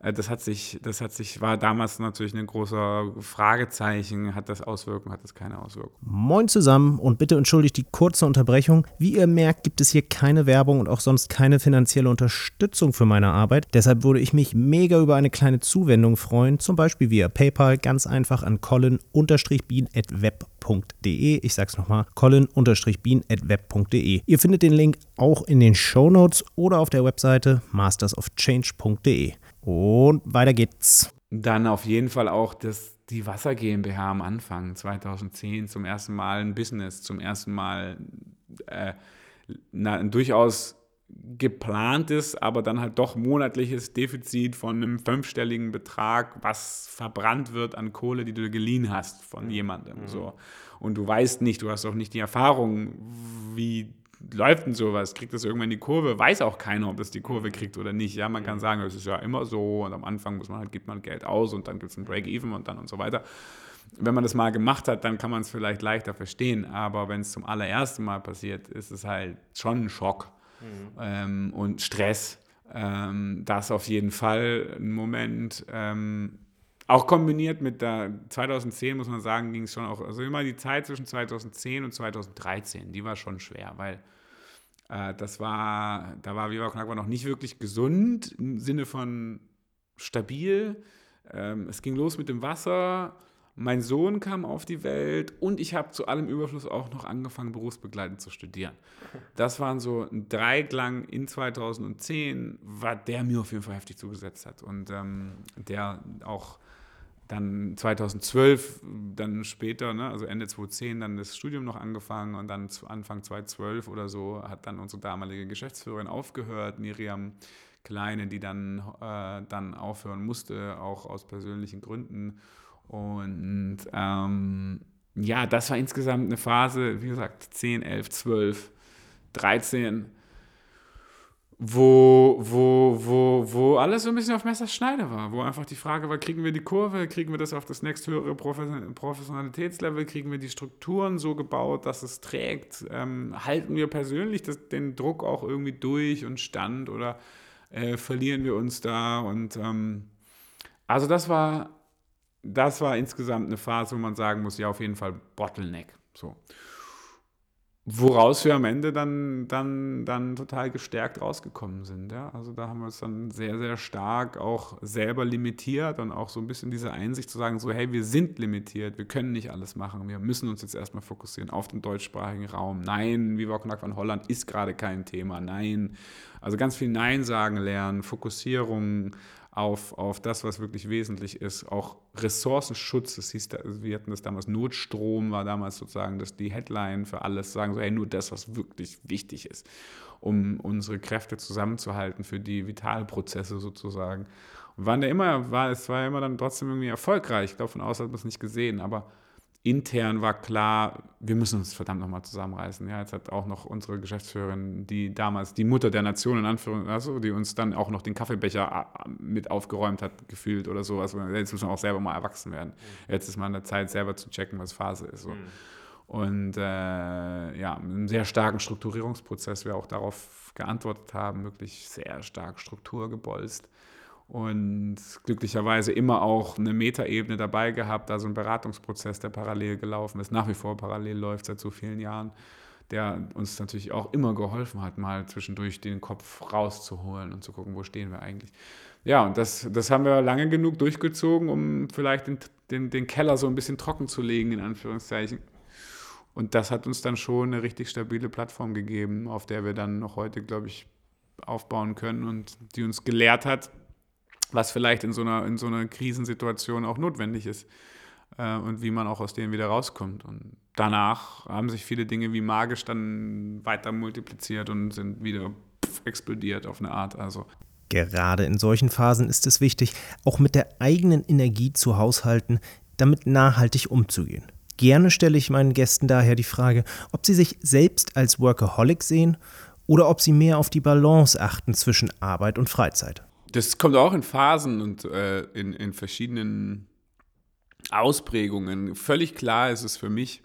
das hat sich, das hat sich, war damals natürlich ein großer Fragezeichen. Hat das Auswirkungen, hat das keine Auswirkungen? Moin zusammen und bitte entschuldigt die kurze Unterbrechung. Wie ihr merkt, gibt es hier keine Werbung und auch sonst keine finanzielle Unterstützung für meine Arbeit. Deshalb würde ich mich mega über eine kleine Zuwendung freuen, zum Beispiel via PayPal, ganz einfach an colin-bean.web.de. Ich sag's nochmal, colin-bean.web.de. Ihr findet den Link auch in den Show Notes oder auf der Webseite mastersofchange.de. Und weiter geht's. Dann auf jeden Fall auch das, die Wasser GmbH am Anfang, 2010, zum ersten Mal ein Business, zum ersten Mal äh, na, ein durchaus geplantes, aber dann halt doch monatliches Defizit von einem fünfstelligen Betrag, was verbrannt wird an Kohle, die du geliehen hast von mhm. jemandem. Mhm. So. Und du weißt nicht, du hast auch nicht die Erfahrung, wie läuft denn sowas? Kriegt das irgendwann die Kurve? Weiß auch keiner, ob das die Kurve kriegt oder nicht. Ja, man kann sagen, es ist ja immer so und am Anfang muss man halt, gibt man Geld aus und dann gibt es ein Break-Even und dann und so weiter. Wenn man das mal gemacht hat, dann kann man es vielleicht leichter verstehen. Aber wenn es zum allerersten Mal passiert, ist es halt schon ein Schock mhm. ähm, und Stress. Ähm, das auf jeden Fall ein Moment. Ähm, auch kombiniert mit der 2010, muss man sagen, ging es schon auch, also immer die Zeit zwischen 2010 und 2013, die war schon schwer, weil äh, das war, da war Viva Con Agua noch nicht wirklich gesund im Sinne von stabil. Ähm, es ging los mit dem Wasser, mein Sohn kam auf die Welt und ich habe zu allem Überfluss auch noch angefangen, berufsbegleitend zu studieren. Das waren so ein Dreiklang in 2010, war der mir auf jeden Fall heftig zugesetzt hat und ähm, der auch dann 2012, dann später, ne, also Ende 2010, dann das Studium noch angefangen und dann Anfang 2012 oder so hat dann unsere damalige Geschäftsführerin aufgehört, Miriam Kleine, die dann, äh, dann aufhören musste, auch aus persönlichen Gründen. Und ähm, ja, das war insgesamt eine Phase, wie gesagt, 10, 11, 12, 13 wo, wo, wo, wo alles so ein bisschen auf Messerschneide war, wo einfach die Frage war, kriegen wir die Kurve, kriegen wir das auf das nächsthöhere Professionalitätslevel, kriegen wir die Strukturen so gebaut, dass es trägt, ähm, halten wir persönlich das, den Druck auch irgendwie durch und stand oder äh, verlieren wir uns da und ähm, also das war, das war insgesamt eine Phase, wo man sagen muss, ja auf jeden Fall Bottleneck, so. Woraus wir am Ende dann, dann, dann total gestärkt rausgekommen sind. Ja? Also da haben wir uns dann sehr, sehr stark auch selber limitiert und auch so ein bisschen diese Einsicht zu sagen, so hey, wir sind limitiert, wir können nicht alles machen, wir müssen uns jetzt erstmal fokussieren auf den deutschsprachigen Raum. Nein, Viva Knack von Holland ist gerade kein Thema. Nein, also ganz viel Nein sagen lernen, Fokussierung, auf, auf das, was wirklich wesentlich ist. Auch Ressourcenschutz, das hieß, wir hatten das damals, Notstrom war damals sozusagen das, die Headline für alles, sagen so, hey, nur das, was wirklich wichtig ist, um unsere Kräfte zusammenzuhalten für die Vitalprozesse sozusagen. Und waren da immer, war, es war immer dann trotzdem irgendwie erfolgreich. Ich glaube, von außen hat man es nicht gesehen, aber intern war klar, wir müssen uns verdammt nochmal zusammenreißen. Ja, jetzt hat auch noch unsere Geschäftsführerin, die damals die Mutter der Nation in Anführungszeichen, also, die uns dann auch noch den Kaffeebecher äh, mit aufgeräumt hat, gefühlt oder so. Also jetzt muss man auch selber mal erwachsen werden. Jetzt ist man an der Zeit, selber zu checken, was Phase ist. So. Mhm. Und äh, ja, einen sehr starken Strukturierungsprozess, wir auch darauf geantwortet haben, wirklich sehr stark Struktur gebolzt und glücklicherweise immer auch eine Metaebene dabei gehabt, also ein Beratungsprozess, der parallel gelaufen ist, nach wie vor parallel läuft seit so vielen Jahren, der uns natürlich auch immer geholfen hat, mal zwischendurch den Kopf rauszuholen und zu gucken, wo stehen wir eigentlich. Ja, und das, das haben wir lange genug durchgezogen, um vielleicht den, den, den Keller so ein bisschen trocken zu legen, in Anführungszeichen. Und das hat uns dann schon eine richtig stabile Plattform gegeben, auf der wir dann noch heute, glaube ich, aufbauen können und die uns gelehrt hat, was vielleicht in so einer, in so einer Krisensituation auch notwendig ist äh, und wie man auch aus denen wieder rauskommt. Und danach haben sich viele Dinge wie magisch dann weiter multipliziert und sind wieder pff, explodiert auf eine Art. Also Gerade in solchen Phasen ist es wichtig, auch mit der eigenen Energie zu haushalten, damit nachhaltig umzugehen. Gerne stelle ich meinen Gästen daher die Frage, ob sie sich selbst als Workaholic sehen oder ob sie mehr auf die Balance achten zwischen Arbeit und Freizeit. Das kommt auch in Phasen und äh, in, in verschiedenen Ausprägungen. Völlig klar ist es für mich,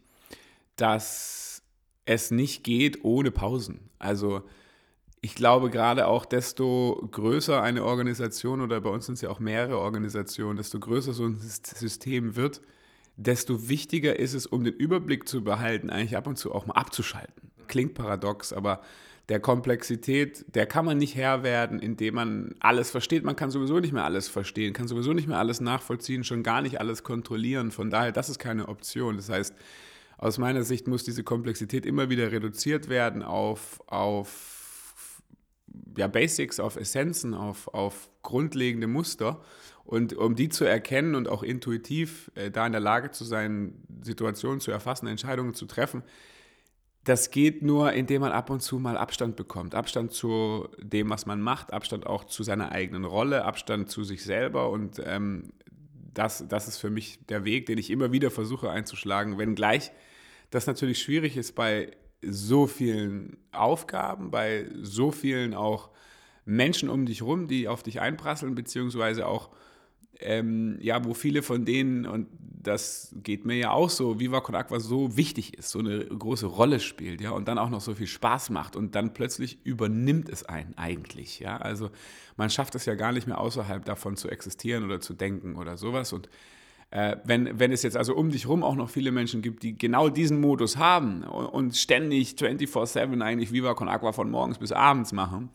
dass es nicht geht ohne Pausen. Also ich glaube gerade auch, desto größer eine Organisation oder bei uns sind es ja auch mehrere Organisationen, desto größer so ein System wird, desto wichtiger ist es, um den Überblick zu behalten, eigentlich ab und zu auch mal abzuschalten. Klingt paradox, aber der Komplexität, der kann man nicht Herr werden, indem man alles versteht. Man kann sowieso nicht mehr alles verstehen, kann sowieso nicht mehr alles nachvollziehen, schon gar nicht alles kontrollieren. Von daher, das ist keine Option. Das heißt, aus meiner Sicht muss diese Komplexität immer wieder reduziert werden auf, auf ja, Basics, auf Essenzen, auf, auf grundlegende Muster. Und um die zu erkennen und auch intuitiv äh, da in der Lage zu sein, Situationen zu erfassen, Entscheidungen zu treffen, das geht nur, indem man ab und zu mal Abstand bekommt. Abstand zu dem, was man macht, Abstand auch zu seiner eigenen Rolle, Abstand zu sich selber. Und ähm, das, das ist für mich der Weg, den ich immer wieder versuche einzuschlagen, wenngleich das natürlich schwierig ist bei so vielen Aufgaben, bei so vielen auch Menschen um dich rum, die auf dich einprasseln, beziehungsweise auch ähm, ja, wo viele von denen, und das geht mir ja auch so, Viva Con Aqua so wichtig ist, so eine große Rolle spielt, ja, und dann auch noch so viel Spaß macht und dann plötzlich übernimmt es einen eigentlich, ja. Also man schafft es ja gar nicht mehr außerhalb davon zu existieren oder zu denken oder sowas und äh, wenn, wenn es jetzt also um dich rum auch noch viele Menschen gibt, die genau diesen Modus haben und, und ständig 24-7 eigentlich Viva Con Aqua von morgens bis abends machen,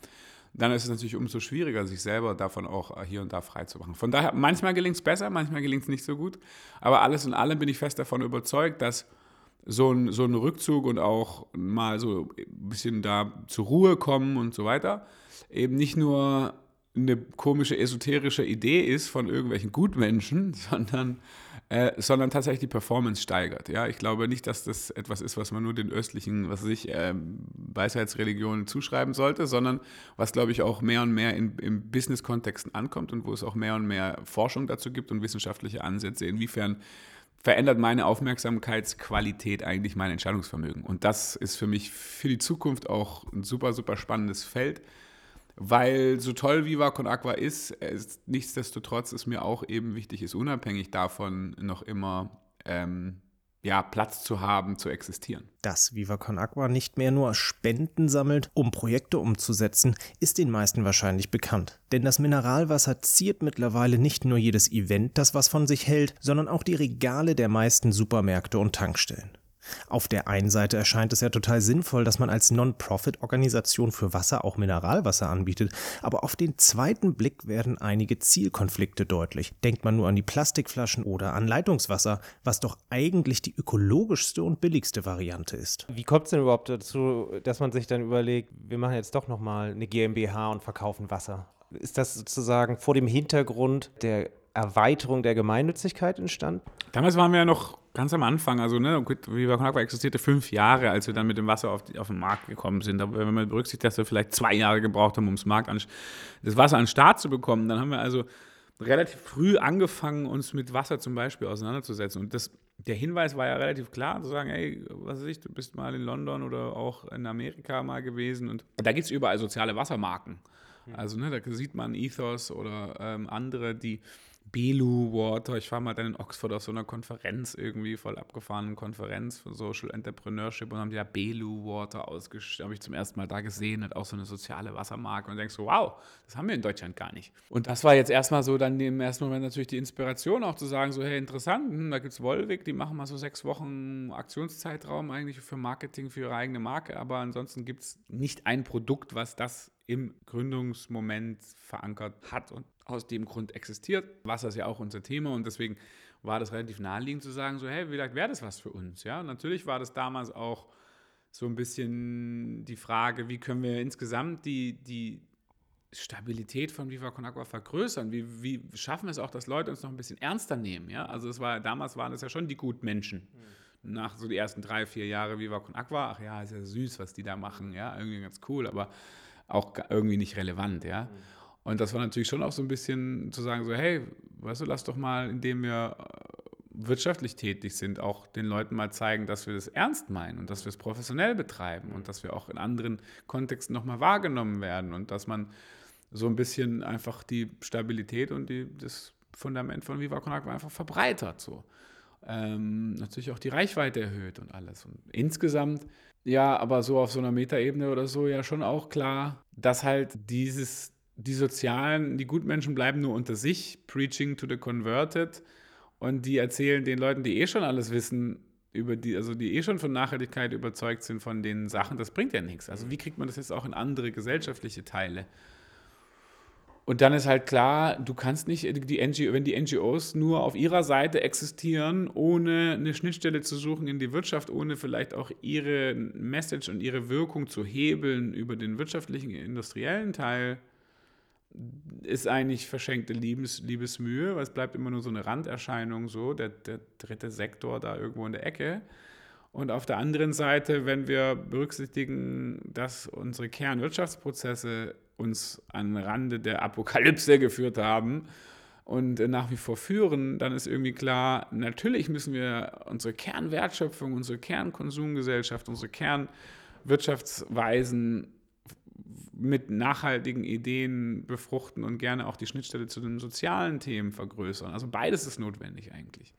dann ist es natürlich umso schwieriger, sich selber davon auch hier und da frei zu machen. Von daher, manchmal gelingt es besser, manchmal gelingt es nicht so gut. Aber alles in allem bin ich fest davon überzeugt, dass so ein, so ein Rückzug und auch mal so ein bisschen da zur Ruhe kommen und so weiter eben nicht nur eine komische esoterische Idee ist von irgendwelchen Gutmenschen, sondern, äh, sondern tatsächlich die Performance steigert. Ja, ich glaube nicht, dass das etwas ist, was man nur den östlichen, was sich äh, Weisheitsreligionen zuschreiben sollte, sondern was, glaube ich, auch mehr und mehr in, in Business-Kontexten ankommt und wo es auch mehr und mehr Forschung dazu gibt und wissenschaftliche Ansätze, inwiefern verändert meine Aufmerksamkeitsqualität eigentlich mein Entscheidungsvermögen. Und das ist für mich für die Zukunft auch ein super, super spannendes Feld, weil so toll Viva Con Aqua ist, ist nichtsdestotrotz ist mir auch eben wichtig, ist unabhängig davon noch immer ähm, ja, Platz zu haben, zu existieren. Dass Viva Con Aqua nicht mehr nur Spenden sammelt, um Projekte umzusetzen, ist den meisten wahrscheinlich bekannt. Denn das Mineralwasser ziert mittlerweile nicht nur jedes Event, das was von sich hält, sondern auch die Regale der meisten Supermärkte und Tankstellen. Auf der einen Seite erscheint es ja total sinnvoll, dass man als Non-Profit-Organisation für Wasser auch Mineralwasser anbietet, aber auf den zweiten Blick werden einige Zielkonflikte deutlich. Denkt man nur an die Plastikflaschen oder an Leitungswasser, was doch eigentlich die ökologischste und billigste Variante ist. Wie kommt es denn überhaupt dazu, dass man sich dann überlegt, wir machen jetzt doch nochmal eine GmbH und verkaufen Wasser? Ist das sozusagen vor dem Hintergrund der Erweiterung der Gemeinnützigkeit entstanden? Damals waren wir ja noch ganz am Anfang, also ne, Viva Con Agua existierte fünf Jahre, als wir dann mit dem Wasser auf, die, auf den Markt gekommen sind. Aber wenn man berücksichtigt, dass wir vielleicht zwei Jahre gebraucht haben, um das, Markt an, das Wasser an den Start zu bekommen, dann haben wir also relativ früh angefangen, uns mit Wasser zum Beispiel auseinanderzusetzen. Und das, der Hinweis war ja relativ klar, zu sagen, hey, was weiß ich, du bist mal in London oder auch in Amerika mal gewesen und da gibt es überall soziale Wassermarken. Also ne, da sieht man Ethos oder ähm, andere, die Belu Water. Ich war mal dann in Oxford auf so einer Konferenz irgendwie, voll abgefahrenen Konferenz für Social Entrepreneurship und haben die da Belu Water ausgestellt. Habe ich zum ersten Mal da gesehen, hat auch so eine soziale Wassermarke und denkst so, wow, das haben wir in Deutschland gar nicht. Und das war jetzt erstmal so dann im ersten Moment natürlich die Inspiration auch zu sagen, so hey, interessant, hm, da gibt es Volvic, die machen mal so sechs Wochen Aktionszeitraum eigentlich für Marketing, für ihre eigene Marke, aber ansonsten gibt es nicht ein Produkt, was das im Gründungsmoment verankert hat und aus dem Grund existiert. Wasser ist ja auch unser Thema und deswegen war das relativ naheliegend zu sagen, so hey, vielleicht wäre das was für uns. Ja, natürlich war das damals auch so ein bisschen die Frage, wie können wir insgesamt die, die Stabilität von Viva Con Agua vergrößern? Wie, wie schaffen wir es auch, dass Leute uns noch ein bisschen ernster nehmen? Ja, also es war, damals waren das ja schon die Gutmenschen. Mhm. Nach so die ersten drei, vier Jahre Viva Con Agua, ach ja, ist ja süß, was die da machen, ja, irgendwie ganz cool, aber auch irgendwie nicht relevant, ja. Mhm. Und das war natürlich schon auch so ein bisschen zu sagen, so, hey, weißt du, lass doch mal, indem wir äh, wirtschaftlich tätig sind, auch den Leuten mal zeigen, dass wir das ernst meinen und dass wir es professionell betreiben und dass wir auch in anderen Kontexten nochmal wahrgenommen werden und dass man so ein bisschen einfach die Stabilität und die, das Fundament von Viva Con Agua einfach verbreitert. So. Ähm, natürlich auch die Reichweite erhöht und alles. Und insgesamt, ja, aber so auf so einer Metaebene oder so ja schon auch klar, dass halt dieses die Sozialen, die Gutmenschen bleiben nur unter sich, preaching to the converted. Und die erzählen den Leuten, die eh schon alles wissen, über die, also die eh schon von Nachhaltigkeit überzeugt sind von den Sachen, das bringt ja nichts. Also wie kriegt man das jetzt auch in andere gesellschaftliche Teile? Und dann ist halt klar, du kannst nicht, die NGO, wenn die NGOs nur auf ihrer Seite existieren, ohne eine Schnittstelle zu suchen in die Wirtschaft, ohne vielleicht auch ihre Message und ihre Wirkung zu hebeln über den wirtschaftlichen, industriellen Teil, ist eigentlich verschenkte Liebes, Liebesmühe, weil es bleibt immer nur so eine Randerscheinung, so der, der dritte Sektor da irgendwo in der Ecke. Und auf der anderen Seite, wenn wir berücksichtigen, dass unsere Kernwirtschaftsprozesse uns an Rande der Apokalypse geführt haben und nach wie vor führen, dann ist irgendwie klar, natürlich müssen wir unsere Kernwertschöpfung, unsere Kernkonsumgesellschaft, unsere Kernwirtschaftsweisen mit nachhaltigen Ideen befruchten und gerne auch die Schnittstelle zu den sozialen Themen vergrößern. Also beides ist notwendig eigentlich.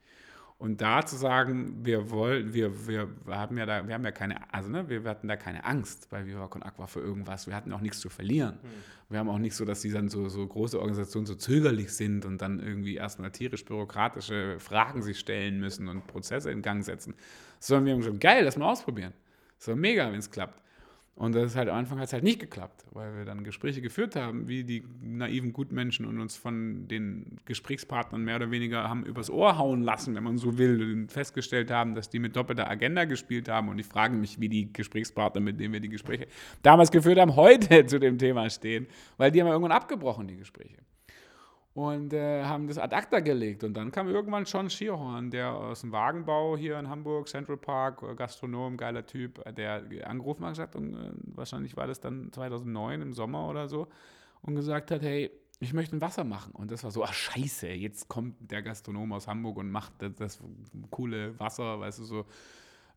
Und da zu sagen, wir wollen, wir, wir haben ja da, wir haben ja keine, also ne, wir hatten da keine Angst bei Viva Con Aqua für irgendwas. Wir hatten auch nichts zu verlieren. Mhm. Wir haben auch nicht so, dass die dann so, so große Organisationen so zögerlich sind und dann irgendwie erstmal tierisch-bürokratische Fragen sich stellen müssen und Prozesse in Gang setzen. Sondern wir haben gesagt, geil, lass mal ausprobieren. So mega, wenn es klappt. Und das ist halt am Anfang hat es halt nicht geklappt, weil wir dann Gespräche geführt haben, wie die naiven Gutmenschen und uns von den Gesprächspartnern mehr oder weniger haben übers Ohr hauen lassen, wenn man so will, und festgestellt haben, dass die mit doppelter Agenda gespielt haben. Und ich frage mich, wie die Gesprächspartner, mit denen wir die Gespräche damals geführt haben, heute zu dem Thema stehen, weil die haben ja irgendwann abgebrochen, die Gespräche und äh, haben das ad acta gelegt. Und dann kam irgendwann John Schierhorn, der aus dem Wagenbau hier in Hamburg, Central Park, äh, Gastronom, geiler Typ, äh, der angerufen hat gesagt, und äh, wahrscheinlich war das dann 2009 im Sommer oder so, und gesagt hat, hey, ich möchte ein Wasser machen. Und das war so, ach scheiße, jetzt kommt der Gastronom aus Hamburg und macht das, das coole Wasser, weißt du, so.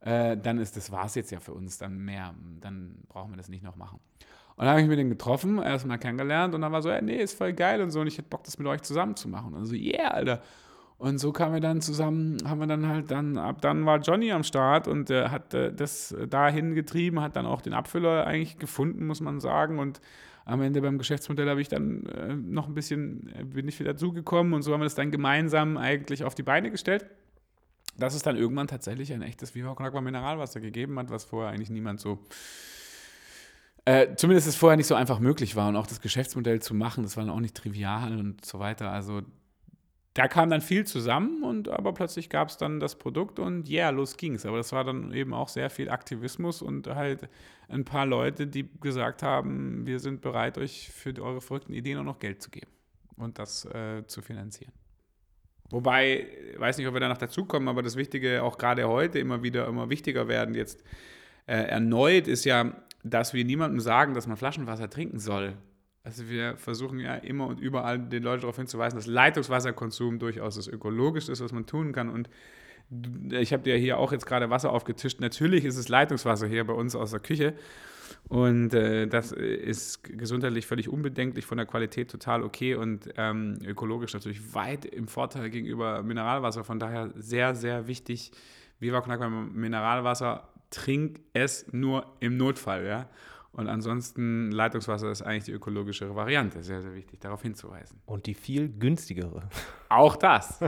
Äh, dann ist das war es jetzt ja für uns dann mehr. Dann brauchen wir das nicht noch machen. Und dann habe ich mit dem getroffen, erstmal kennengelernt und dann war so, ja, nee, ist voll geil und so und ich hätte Bock, das mit euch zusammen zu machen. Und so, yeah, Alter. Und so kamen wir dann zusammen, haben wir dann halt dann, ab dann war Johnny am Start und äh, hat äh, das dahin getrieben, hat dann auch den Abfüller eigentlich gefunden, muss man sagen. Und am Ende beim Geschäftsmodell habe ich dann äh, noch ein bisschen, äh, bin ich wieder zugekommen und so haben wir das dann gemeinsam eigentlich auf die Beine gestellt. Dass es dann irgendwann tatsächlich ein echtes Viva Con Agua Mineralwasser gegeben hat, was vorher eigentlich niemand so äh, zumindest es vorher nicht so einfach möglich war und auch das Geschäftsmodell zu machen, das war dann auch nicht trivial und so weiter. Also da kam dann viel zusammen und aber plötzlich gab es dann das Produkt und ja, yeah, los ging's. Aber das war dann eben auch sehr viel Aktivismus und halt ein paar Leute, die gesagt haben, wir sind bereit, euch für eure verrückten Ideen auch noch Geld zu geben und das äh, zu finanzieren. Wobei, weiß nicht, ob wir da noch dazukommen, aber das Wichtige auch gerade heute immer wieder immer wichtiger werden jetzt äh, erneut ist ja, dass wir niemandem sagen, dass man Flaschenwasser trinken soll. Also wir versuchen ja immer und überall den Leuten darauf hinzuweisen, dass Leitungswasserkonsum durchaus das Ökologischste ist, was man tun kann. Und ich habe dir hier auch jetzt gerade Wasser aufgetischt. Natürlich ist es Leitungswasser hier bei uns aus der Küche. Und äh, das ist gesundheitlich völlig unbedenklich, von der Qualität total okay und ähm, ökologisch natürlich weit im Vorteil gegenüber Mineralwasser. Von daher sehr, sehr wichtig. Viva Agua Mineralwasser trink es nur im Notfall, ja. Und ansonsten Leitungswasser ist eigentlich die ökologischere Variante. Sehr, sehr wichtig, darauf hinzuweisen. Und die viel günstigere. Auch das.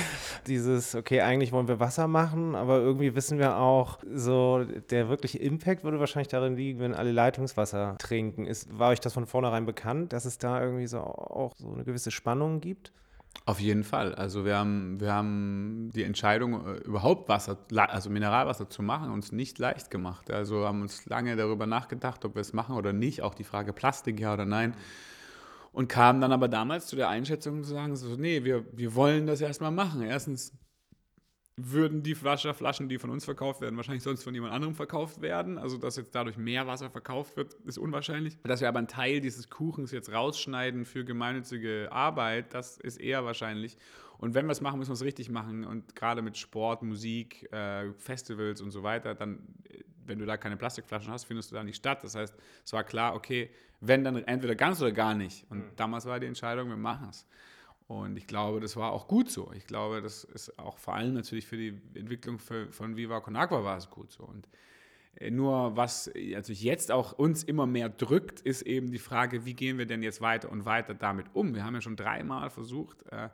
Dieses, okay, eigentlich wollen wir Wasser machen, aber irgendwie wissen wir auch, so der wirkliche Impact würde wahrscheinlich darin liegen, wenn alle Leitungswasser trinken. Ist, war euch das von vornherein bekannt, dass es da irgendwie so auch so eine gewisse Spannung gibt? Auf jeden Fall. Also wir haben, wir haben die Entscheidung, äh, überhaupt Wasser, also Mineralwasser zu machen, uns nicht leicht gemacht. Also haben uns lange darüber nachgedacht, ob wir es machen oder nicht. Auch die Frage Plastik, ja oder nein. Und kamen dann aber damals zu der Einschätzung zu sagen, so, nee, wir, wir wollen das erstmal machen. Erstens würden die Flaschen, die von uns verkauft werden, wahrscheinlich sonst von jemand anderem verkauft werden. Also, dass jetzt dadurch mehr Wasser verkauft wird, ist unwahrscheinlich. Dass wir aber einen Teil dieses Kuchens jetzt rausschneiden für gemeinnützige Arbeit, das ist eher wahrscheinlich. Und wenn wir es machen, müssen wir es richtig machen. Und gerade mit Sport, Musik, äh, Festivals und so weiter, dann, wenn du da keine Plastikflaschen hast, findest du da nicht statt. Das heißt, es war klar, okay, wenn dann entweder ganz oder gar nicht. Und mhm. damals war die Entscheidung, wir machen es. Und ich glaube, das war auch gut so. Ich glaube, das ist auch vor allem natürlich für die Entwicklung für, von Viva Con Agua war es gut so. Und äh, nur was also jetzt auch uns immer mehr drückt, ist eben die Frage, wie gehen wir denn jetzt weiter und weiter damit um? Wir haben ja schon dreimal versucht, äh,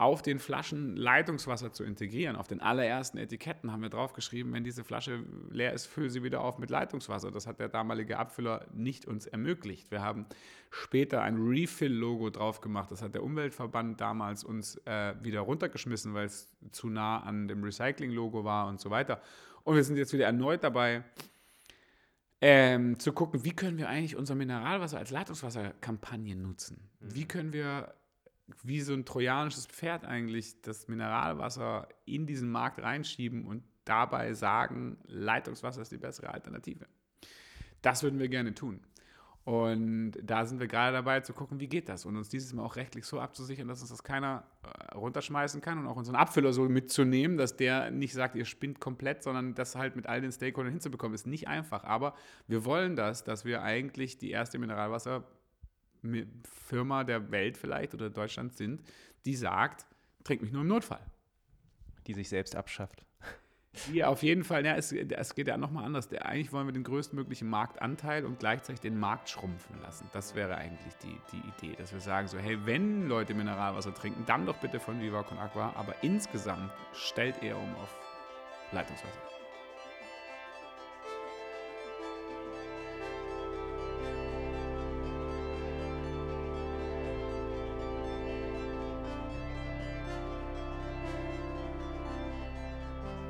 auf den Flaschen Leitungswasser zu integrieren. Auf den allerersten Etiketten haben wir draufgeschrieben, wenn diese Flasche leer ist, fülle sie wieder auf mit Leitungswasser. Das hat der damalige Abfüller nicht uns ermöglicht. Wir haben später ein Refill-Logo drauf gemacht. Das hat der Umweltverband damals uns äh, wieder runtergeschmissen, weil es zu nah an dem Recycling-Logo war und so weiter. Und wir sind jetzt wieder erneut dabei, ähm, zu gucken, wie können wir eigentlich unser Mineralwasser als Leitungswasserkampagne nutzen? Wie können wir wie so ein trojanisches Pferd eigentlich das Mineralwasser in diesen Markt reinschieben und dabei sagen, Leitungswasser ist die bessere Alternative. Das würden wir gerne tun. Und da sind wir gerade dabei zu gucken, wie geht das und uns dieses Mal auch rechtlich so abzusichern, dass uns das keiner äh, runterschmeißen kann und auch unseren Abfüller so mitzunehmen, dass der nicht sagt, ihr spinnt komplett, sondern das halt mit all den Stakeholdern hinzubekommen, ist nicht einfach. Aber wir wollen das, dass wir eigentlich die erste Mineralwasser Firma der Welt vielleicht oder Deutschland sind, die sagt, trink mich nur im Notfall. Die sich selbst abschafft. Ja, auf jeden Fall. Ja, es, es geht ja nochmal anders. Eigentlich wollen wir den größtmöglichen Marktanteil und gleichzeitig den Markt schrumpfen lassen. Das wäre eigentlich die, die Idee, dass wir sagen so, hey, wenn Leute Mineralwasser trinken, dann doch bitte von Viva Con Aqua, aber insgesamt stellt er um auf Leitungswasser.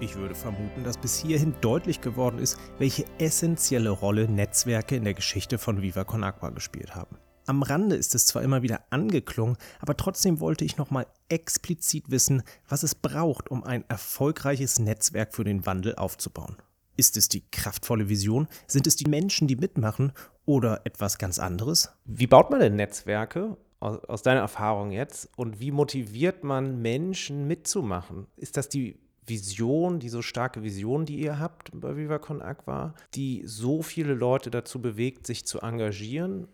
Ich würde vermuten, dass bis hierhin deutlich geworden ist, welche essentielle Rolle Netzwerke in der Geschichte von Viva Con Agua gespielt haben. Am Rande ist es zwar immer wieder angeklungen, aber trotzdem wollte ich nochmal explizit wissen, was es braucht, um ein erfolgreiches Netzwerk für den Wandel aufzubauen. Ist es die kraftvolle Vision? Sind es die Menschen, die mitmachen? Oder etwas ganz anderes? Wie baut man denn Netzwerke? Aus, aus deiner Erfahrung jetzt. Und wie motiviert man Menschen mitzumachen? Ist das die Vision, die so starke Vision, die ihr habt bei Viva Con Aqua, die so viele Leute dazu bewegt, sich zu engagieren?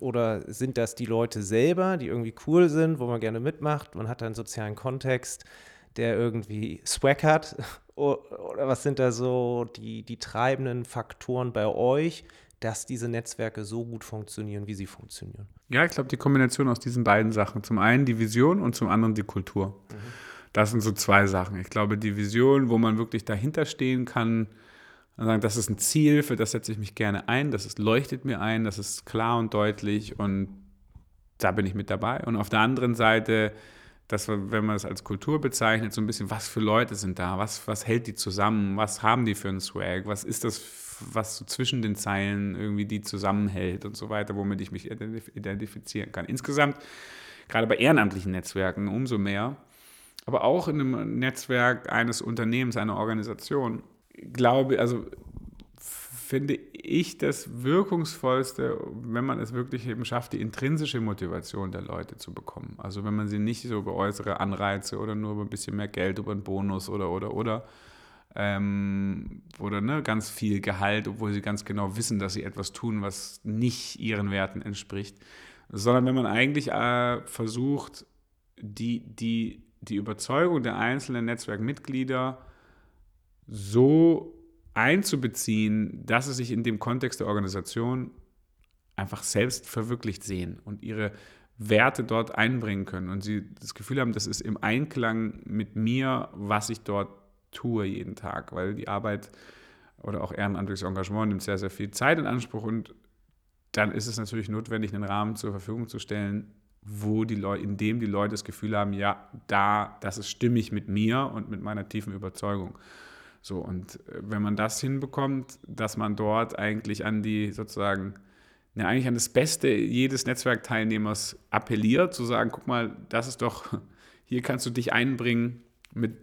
Oder sind das die Leute selber, die irgendwie cool sind, wo man gerne mitmacht? Man hat einen sozialen Kontext, der irgendwie Swag hat? Oder was sind da so die, die treibenden Faktoren bei euch, dass diese Netzwerke so gut funktionieren, wie sie funktionieren? Ja, ich glaube, die Kombination aus diesen beiden Sachen. Zum einen die Vision und zum anderen die Kultur. Mhm. Das sind so zwei Sachen. Ich glaube, die Vision, wo man wirklich dahinter stehen kann, und sagen, das ist ein Ziel, für das setze ich mich gerne ein, das ist, leuchtet mir ein, das ist klar und deutlich und da bin ich mit dabei. Und auf der anderen Seite, dass wir, wenn man es als Kultur bezeichnet, so ein bisschen, was für Leute sind da, was, was hält die zusammen, was haben die für einen Swag, was ist das, was so zwischen den Zeilen irgendwie die zusammenhält und so weiter, womit ich mich identifizieren kann. Insgesamt, gerade bei ehrenamtlichen Netzwerken, umso mehr, aber auch in einem Netzwerk eines Unternehmens, einer Organisation, glaube, also finde ich das wirkungsvollste, wenn man es wirklich eben schafft, die intrinsische Motivation der Leute zu bekommen. Also wenn man sie nicht so über äußere Anreize oder nur über ein bisschen mehr Geld, über einen Bonus oder oder oder ähm, oder ne, ganz viel Gehalt, obwohl sie ganz genau wissen, dass sie etwas tun, was nicht ihren Werten entspricht, sondern wenn man eigentlich äh, versucht, die, die, die Überzeugung der einzelnen Netzwerkmitglieder so einzubeziehen, dass sie sich in dem Kontext der Organisation einfach selbst verwirklicht sehen und ihre Werte dort einbringen können und sie das Gefühl haben, das ist im Einklang mit mir, was ich dort tue jeden Tag, weil die Arbeit oder auch ehrenamtliches Engagement nimmt sehr, sehr viel Zeit in Anspruch und dann ist es natürlich notwendig, einen Rahmen zur Verfügung zu stellen, wo die Leute, in dem die Leute das Gefühl haben, ja, da, das ist stimmig mit mir und mit meiner tiefen Überzeugung. So, und äh, wenn man das hinbekommt, dass man dort eigentlich an die sozusagen, ja, eigentlich an das Beste jedes Netzwerkteilnehmers appelliert, zu sagen, guck mal, das ist doch, hier kannst du dich einbringen mit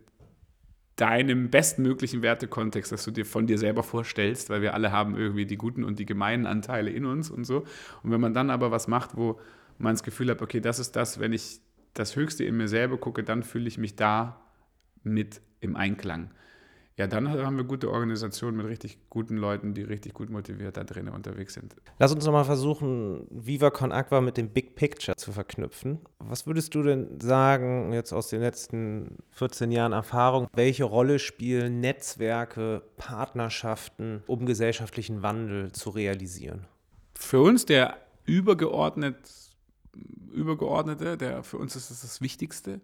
deinem bestmöglichen Wertekontext, dass du dir von dir selber vorstellst, weil wir alle haben irgendwie die guten und die gemeinen Anteile in uns und so. Und wenn man dann aber was macht, wo man das Gefühl hat, okay, das ist das, wenn ich das Höchste in mir selber gucke, dann fühle ich mich da mit im Einklang ja, dann haben wir gute Organisationen mit richtig guten Leuten, die richtig gut motiviert da drinnen unterwegs sind. Lass uns nochmal versuchen, Viva Con Aqua mit dem Big Picture zu verknüpfen. Was würdest du denn sagen, jetzt aus den letzten 14 Jahren Erfahrung, welche Rolle spielen Netzwerke, Partnerschaften, um gesellschaftlichen Wandel zu realisieren? Für uns der übergeordnet, übergeordnete, der für uns ist das das Wichtigste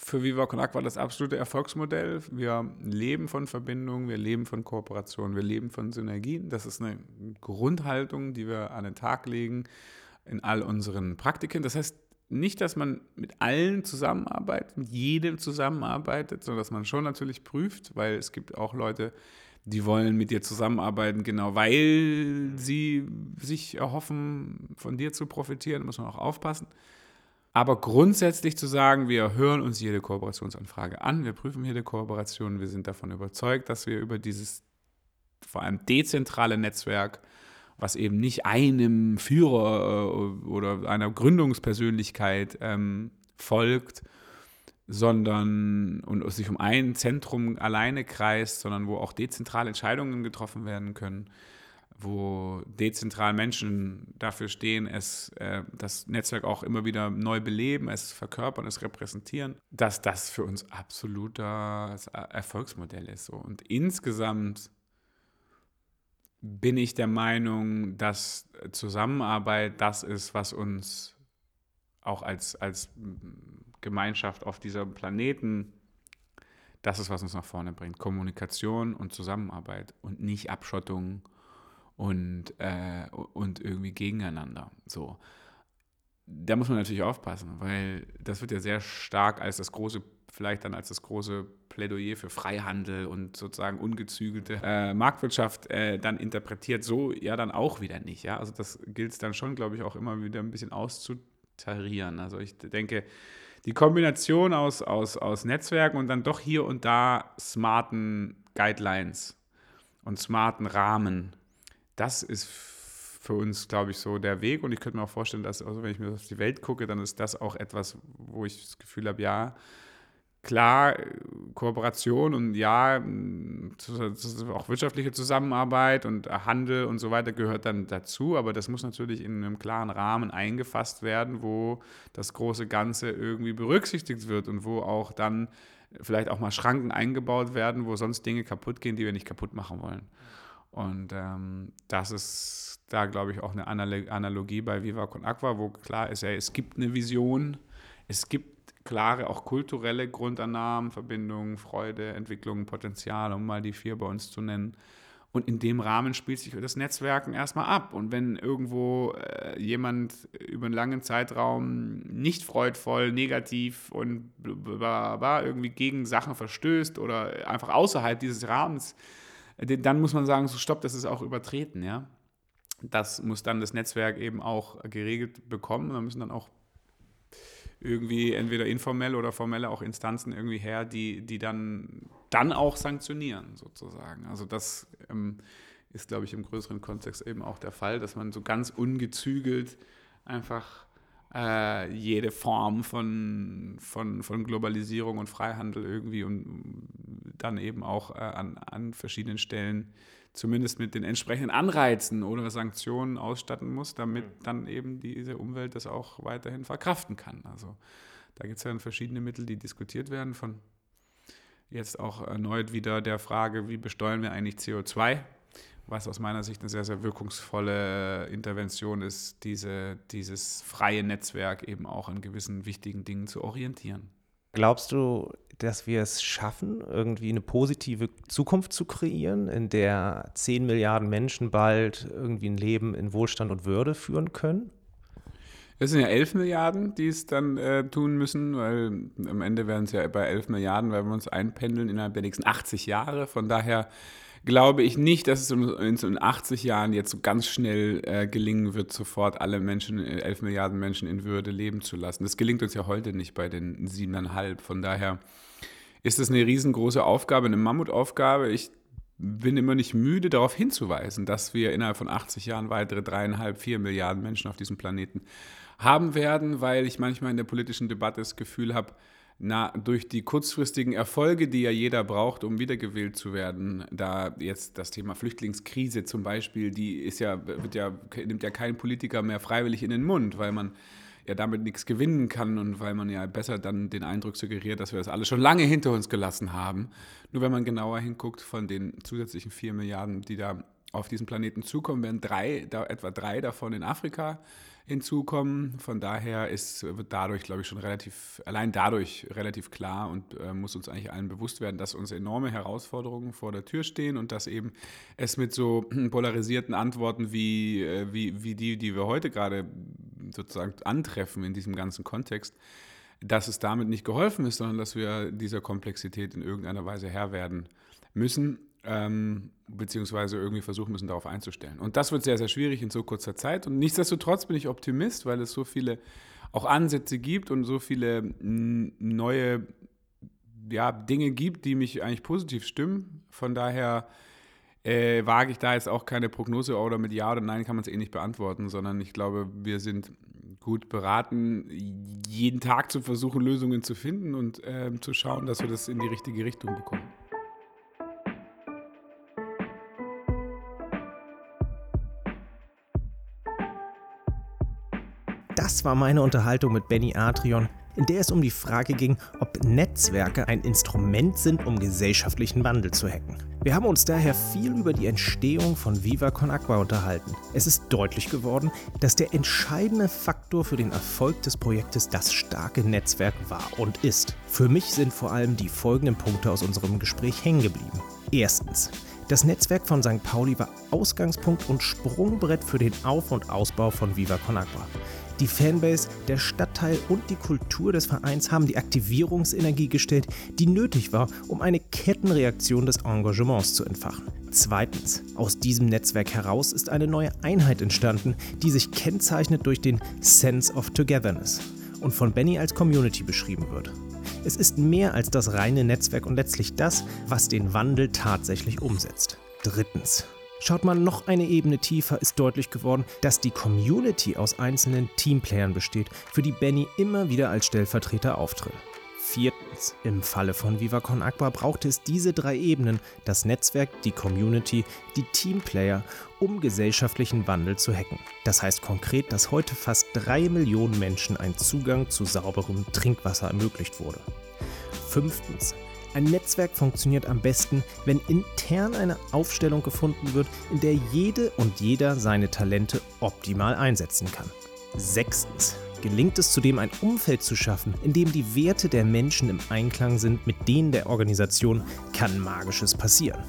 für Viva Con Aqua das absolute Erfolgsmodell. Wir leben von Verbindungen, wir leben von Kooperation, wir leben von Synergien. Das ist eine Grundhaltung, die wir an den Tag legen in all unseren Praktiken. Das heißt nicht, dass man mit allen zusammenarbeitet, mit jedem zusammenarbeitet, sondern dass man schon natürlich prüft, weil es gibt auch Leute, die wollen mit dir zusammenarbeiten, genau weil sie sich erhoffen, von dir zu profitieren, muss man auch aufpassen. Aber grundsätzlich zu sagen, wir hören uns jede Kooperationsanfrage an, wir prüfen jede Kooperation, wir sind davon überzeugt, dass wir über dieses vor allem dezentrale Netzwerk, was eben nicht einem Führer äh, oder einer Gründungspersönlichkeit ähm, folgt, sondern und sich um ein Zentrum alleine kreist, sondern wo auch dezentrale Entscheidungen getroffen werden können, wo dezentral Menschen dafür stehen, es, äh, das Netzwerk auch immer wieder neu beleben, es verkörpern, es repräsentieren, dass das für uns absoluter Erfolgsmodell ist. So. Und insgesamt bin ich der Meinung, dass Zusammenarbeit das ist, was uns auch als, als Gemeinschaft auf diesem Planeten, das ist, was uns nach vorne bringt. Kommunikation und Zusammenarbeit und nicht Abschottung und, äh, und irgendwie gegeneinander. So. da muss man natürlich aufpassen, weil das wird ja sehr stark als das große, vielleicht dann als das große Plädoyer für Freihandel und sozusagen ungezügelte äh, Marktwirtschaft äh, dann interpretiert. So ja dann auch wieder nicht. Ja? Also das gilt es dann schon, glaube ich, auch immer wieder ein bisschen auszutarieren. Also ich denke, die Kombination aus, aus, aus Netzwerken und dann doch hier und da smarten Guidelines und smarten Rahmen, das ist für uns, glaube ich, so der Weg. Und ich könnte mir auch vorstellen, dass, also wenn ich mir auf die Welt gucke, dann ist das auch etwas, wo ich das Gefühl habe, ja, klar, Kooperation und ja, auch wirtschaftliche Zusammenarbeit und Handel und so weiter gehört dann dazu, aber das muss natürlich in einem klaren Rahmen eingefasst werden, wo das große Ganze irgendwie berücksichtigt wird und wo auch dann vielleicht auch mal Schranken eingebaut werden, wo sonst Dinge kaputt gehen, die wir nicht kaputt machen wollen. Und ähm, das ist da, glaube ich, auch eine Analogie bei Viva Con Aqua, wo klar ist, ja, es gibt eine Vision, es gibt klare, auch kulturelle Grundannahmen, Verbindungen, Freude, Entwicklung, Potenzial, um mal die vier bei uns zu nennen. Und in dem Rahmen spielt sich das Netzwerken erstmal ab. Und wenn irgendwo äh, jemand über einen langen Zeitraum nicht freudvoll, negativ und irgendwie gegen Sachen verstößt oder einfach außerhalb dieses Rahmens dann muss man sagen, so stopp, das ist auch übertreten, ja. Das muss dann das Netzwerk eben auch geregelt bekommen. Da müssen dann auch irgendwie entweder informell oder formelle auch Instanzen irgendwie her, die, die dann, dann auch sanktionieren, sozusagen. Also das ähm, ist, glaube ich, im größeren Kontext eben auch der Fall, dass man so ganz ungezügelt einfach äh, jede Form von, von, von Globalisierung und Freihandel irgendwie und dann eben auch äh, an, an verschiedenen Stellen zumindest mit den entsprechenden Anreizen oder Sanktionen ausstatten muss, damit mhm. dann eben diese Umwelt das auch weiterhin verkraften kann. Also da gibt es ja verschiedene Mittel, die diskutiert werden, von jetzt auch erneut wieder der Frage, wie besteuern wir eigentlich CO2? was aus meiner Sicht eine sehr, sehr wirkungsvolle Intervention ist, diese, dieses freie Netzwerk eben auch an gewissen wichtigen Dingen zu orientieren. Glaubst du, dass wir es schaffen, irgendwie eine positive Zukunft zu kreieren, in der 10 Milliarden Menschen bald irgendwie ein Leben in Wohlstand und Würde führen können? Es sind ja 11 Milliarden, die es dann äh, tun müssen, weil am Ende werden es ja bei 11 Milliarden, weil wir uns einpendeln innerhalb der nächsten 80 Jahre. Von daher glaube ich nicht, dass es in 80 Jahren jetzt so ganz schnell äh, gelingen wird, sofort alle Menschen, 11 äh, Milliarden Menschen in Würde leben zu lassen. Das gelingt uns ja heute nicht bei den siebeneinhalb. Von daher ist es eine riesengroße Aufgabe, eine Mammutaufgabe. Ich bin immer nicht müde, darauf hinzuweisen, dass wir innerhalb von 80 Jahren weitere dreieinhalb, vier Milliarden Menschen auf diesem Planeten haben werden, weil ich manchmal in der politischen Debatte das Gefühl habe, na, durch die kurzfristigen Erfolge, die ja jeder braucht, um wiedergewählt zu werden, da jetzt das Thema Flüchtlingskrise zum Beispiel, die ist ja, wird ja, nimmt ja kein Politiker mehr freiwillig in den Mund, weil man ja damit nichts gewinnen kann und weil man ja besser dann den Eindruck suggeriert, dass wir das alles schon lange hinter uns gelassen haben. Nur wenn man genauer hinguckt, von den zusätzlichen vier Milliarden, die da auf diesen Planeten zukommen, werden drei, da, etwa drei davon in Afrika hinzukommen. Von daher ist, wird dadurch, glaube ich, schon relativ, allein dadurch relativ klar und äh, muss uns eigentlich allen bewusst werden, dass uns enorme Herausforderungen vor der Tür stehen und dass eben es mit so polarisierten Antworten wie, äh, wie, wie die, die wir heute gerade sozusagen antreffen in diesem ganzen Kontext, dass es damit nicht geholfen ist, sondern dass wir dieser Komplexität in irgendeiner Weise Herr werden müssen ähm, beziehungsweise irgendwie versuchen müssen, darauf einzustellen. Und das wird sehr, sehr schwierig in so kurzer Zeit. Und nichtsdestotrotz bin ich Optimist, weil es so viele auch Ansätze gibt und so viele neue ja, Dinge gibt, die mich eigentlich positiv stimmen. Von daher äh, wage ich da jetzt auch keine Prognose oder mit Ja oder Nein kann man es eh nicht beantworten, sondern ich glaube, wir sind gut beraten, jeden Tag zu versuchen, Lösungen zu finden und äh, zu schauen, dass wir das in die richtige Richtung bekommen. Das war meine Unterhaltung mit Benny Adrian, in der es um die Frage ging, ob Netzwerke ein Instrument sind, um gesellschaftlichen Wandel zu hacken. Wir haben uns daher viel über die Entstehung von Viva Con Aqua unterhalten. Es ist deutlich geworden, dass der entscheidende Faktor für den Erfolg des Projektes das starke Netzwerk war und ist. Für mich sind vor allem die folgenden Punkte aus unserem Gespräch hängen geblieben. Erstens, das Netzwerk von St. Pauli war Ausgangspunkt und Sprungbrett für den Auf- und Ausbau von Viva Con Aqua. Die Fanbase, der Stadtteil und die Kultur des Vereins haben die Aktivierungsenergie gestellt, die nötig war, um eine Kettenreaktion des Engagements zu entfachen. Zweitens, aus diesem Netzwerk heraus ist eine neue Einheit entstanden, die sich kennzeichnet durch den Sense of Togetherness und von Benny als Community beschrieben wird. Es ist mehr als das reine Netzwerk und letztlich das, was den Wandel tatsächlich umsetzt. Drittens. Schaut man noch eine Ebene tiefer, ist deutlich geworden, dass die Community aus einzelnen Teamplayern besteht, für die Benny immer wieder als Stellvertreter auftritt. Viertens. Im Falle von VivaCon Aqua brauchte es diese drei Ebenen, das Netzwerk, die Community, die Teamplayer, um gesellschaftlichen Wandel zu hacken. Das heißt konkret, dass heute fast drei Millionen Menschen ein Zugang zu sauberem Trinkwasser ermöglicht wurde. Fünftens. Ein Netzwerk funktioniert am besten, wenn intern eine Aufstellung gefunden wird, in der jede und jeder seine Talente optimal einsetzen kann. Sechstens gelingt es zudem, ein Umfeld zu schaffen, in dem die Werte der Menschen im Einklang sind mit denen der Organisation, kann Magisches passieren.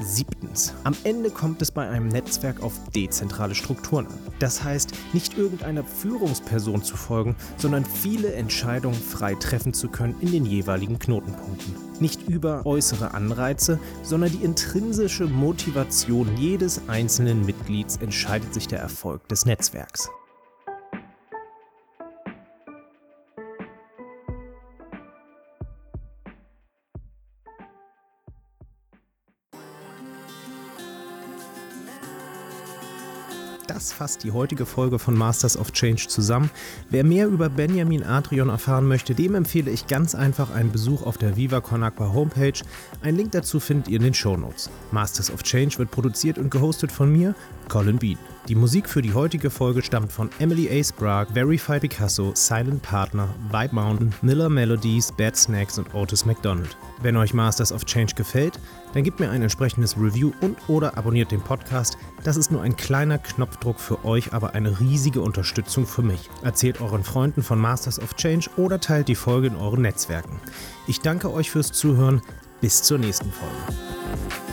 Siebtens. Am Ende kommt es bei einem Netzwerk auf dezentrale Strukturen an. Das heißt, nicht irgendeiner Führungsperson zu folgen, sondern viele Entscheidungen frei treffen zu können in den jeweiligen Knotenpunkten. Nicht über äußere Anreize, sondern die intrinsische Motivation jedes einzelnen Mitglieds entscheidet sich der Erfolg des Netzwerks. Das fasst die heutige Folge von Masters of Change zusammen. Wer mehr über Benjamin Adrian erfahren möchte, dem empfehle ich ganz einfach einen Besuch auf der Viva Con Agua Homepage. Ein Link dazu findet ihr in den Shownotes. Masters of Change wird produziert und gehostet von mir, Colin Bean. Die Musik für die heutige Folge stammt von Emily A. Sprague, Verify Picasso, Silent Partner, Vibe Mountain, Miller Melodies, Bad Snacks und Otis McDonald. Wenn euch Masters of Change gefällt, dann gebt mir ein entsprechendes Review und oder abonniert den Podcast. Das ist nur ein kleiner Knopfdruck für euch, aber eine riesige Unterstützung für mich. Erzählt euren Freunden von Masters of Change oder teilt die Folge in euren Netzwerken. Ich danke euch fürs Zuhören. Bis zur nächsten Folge.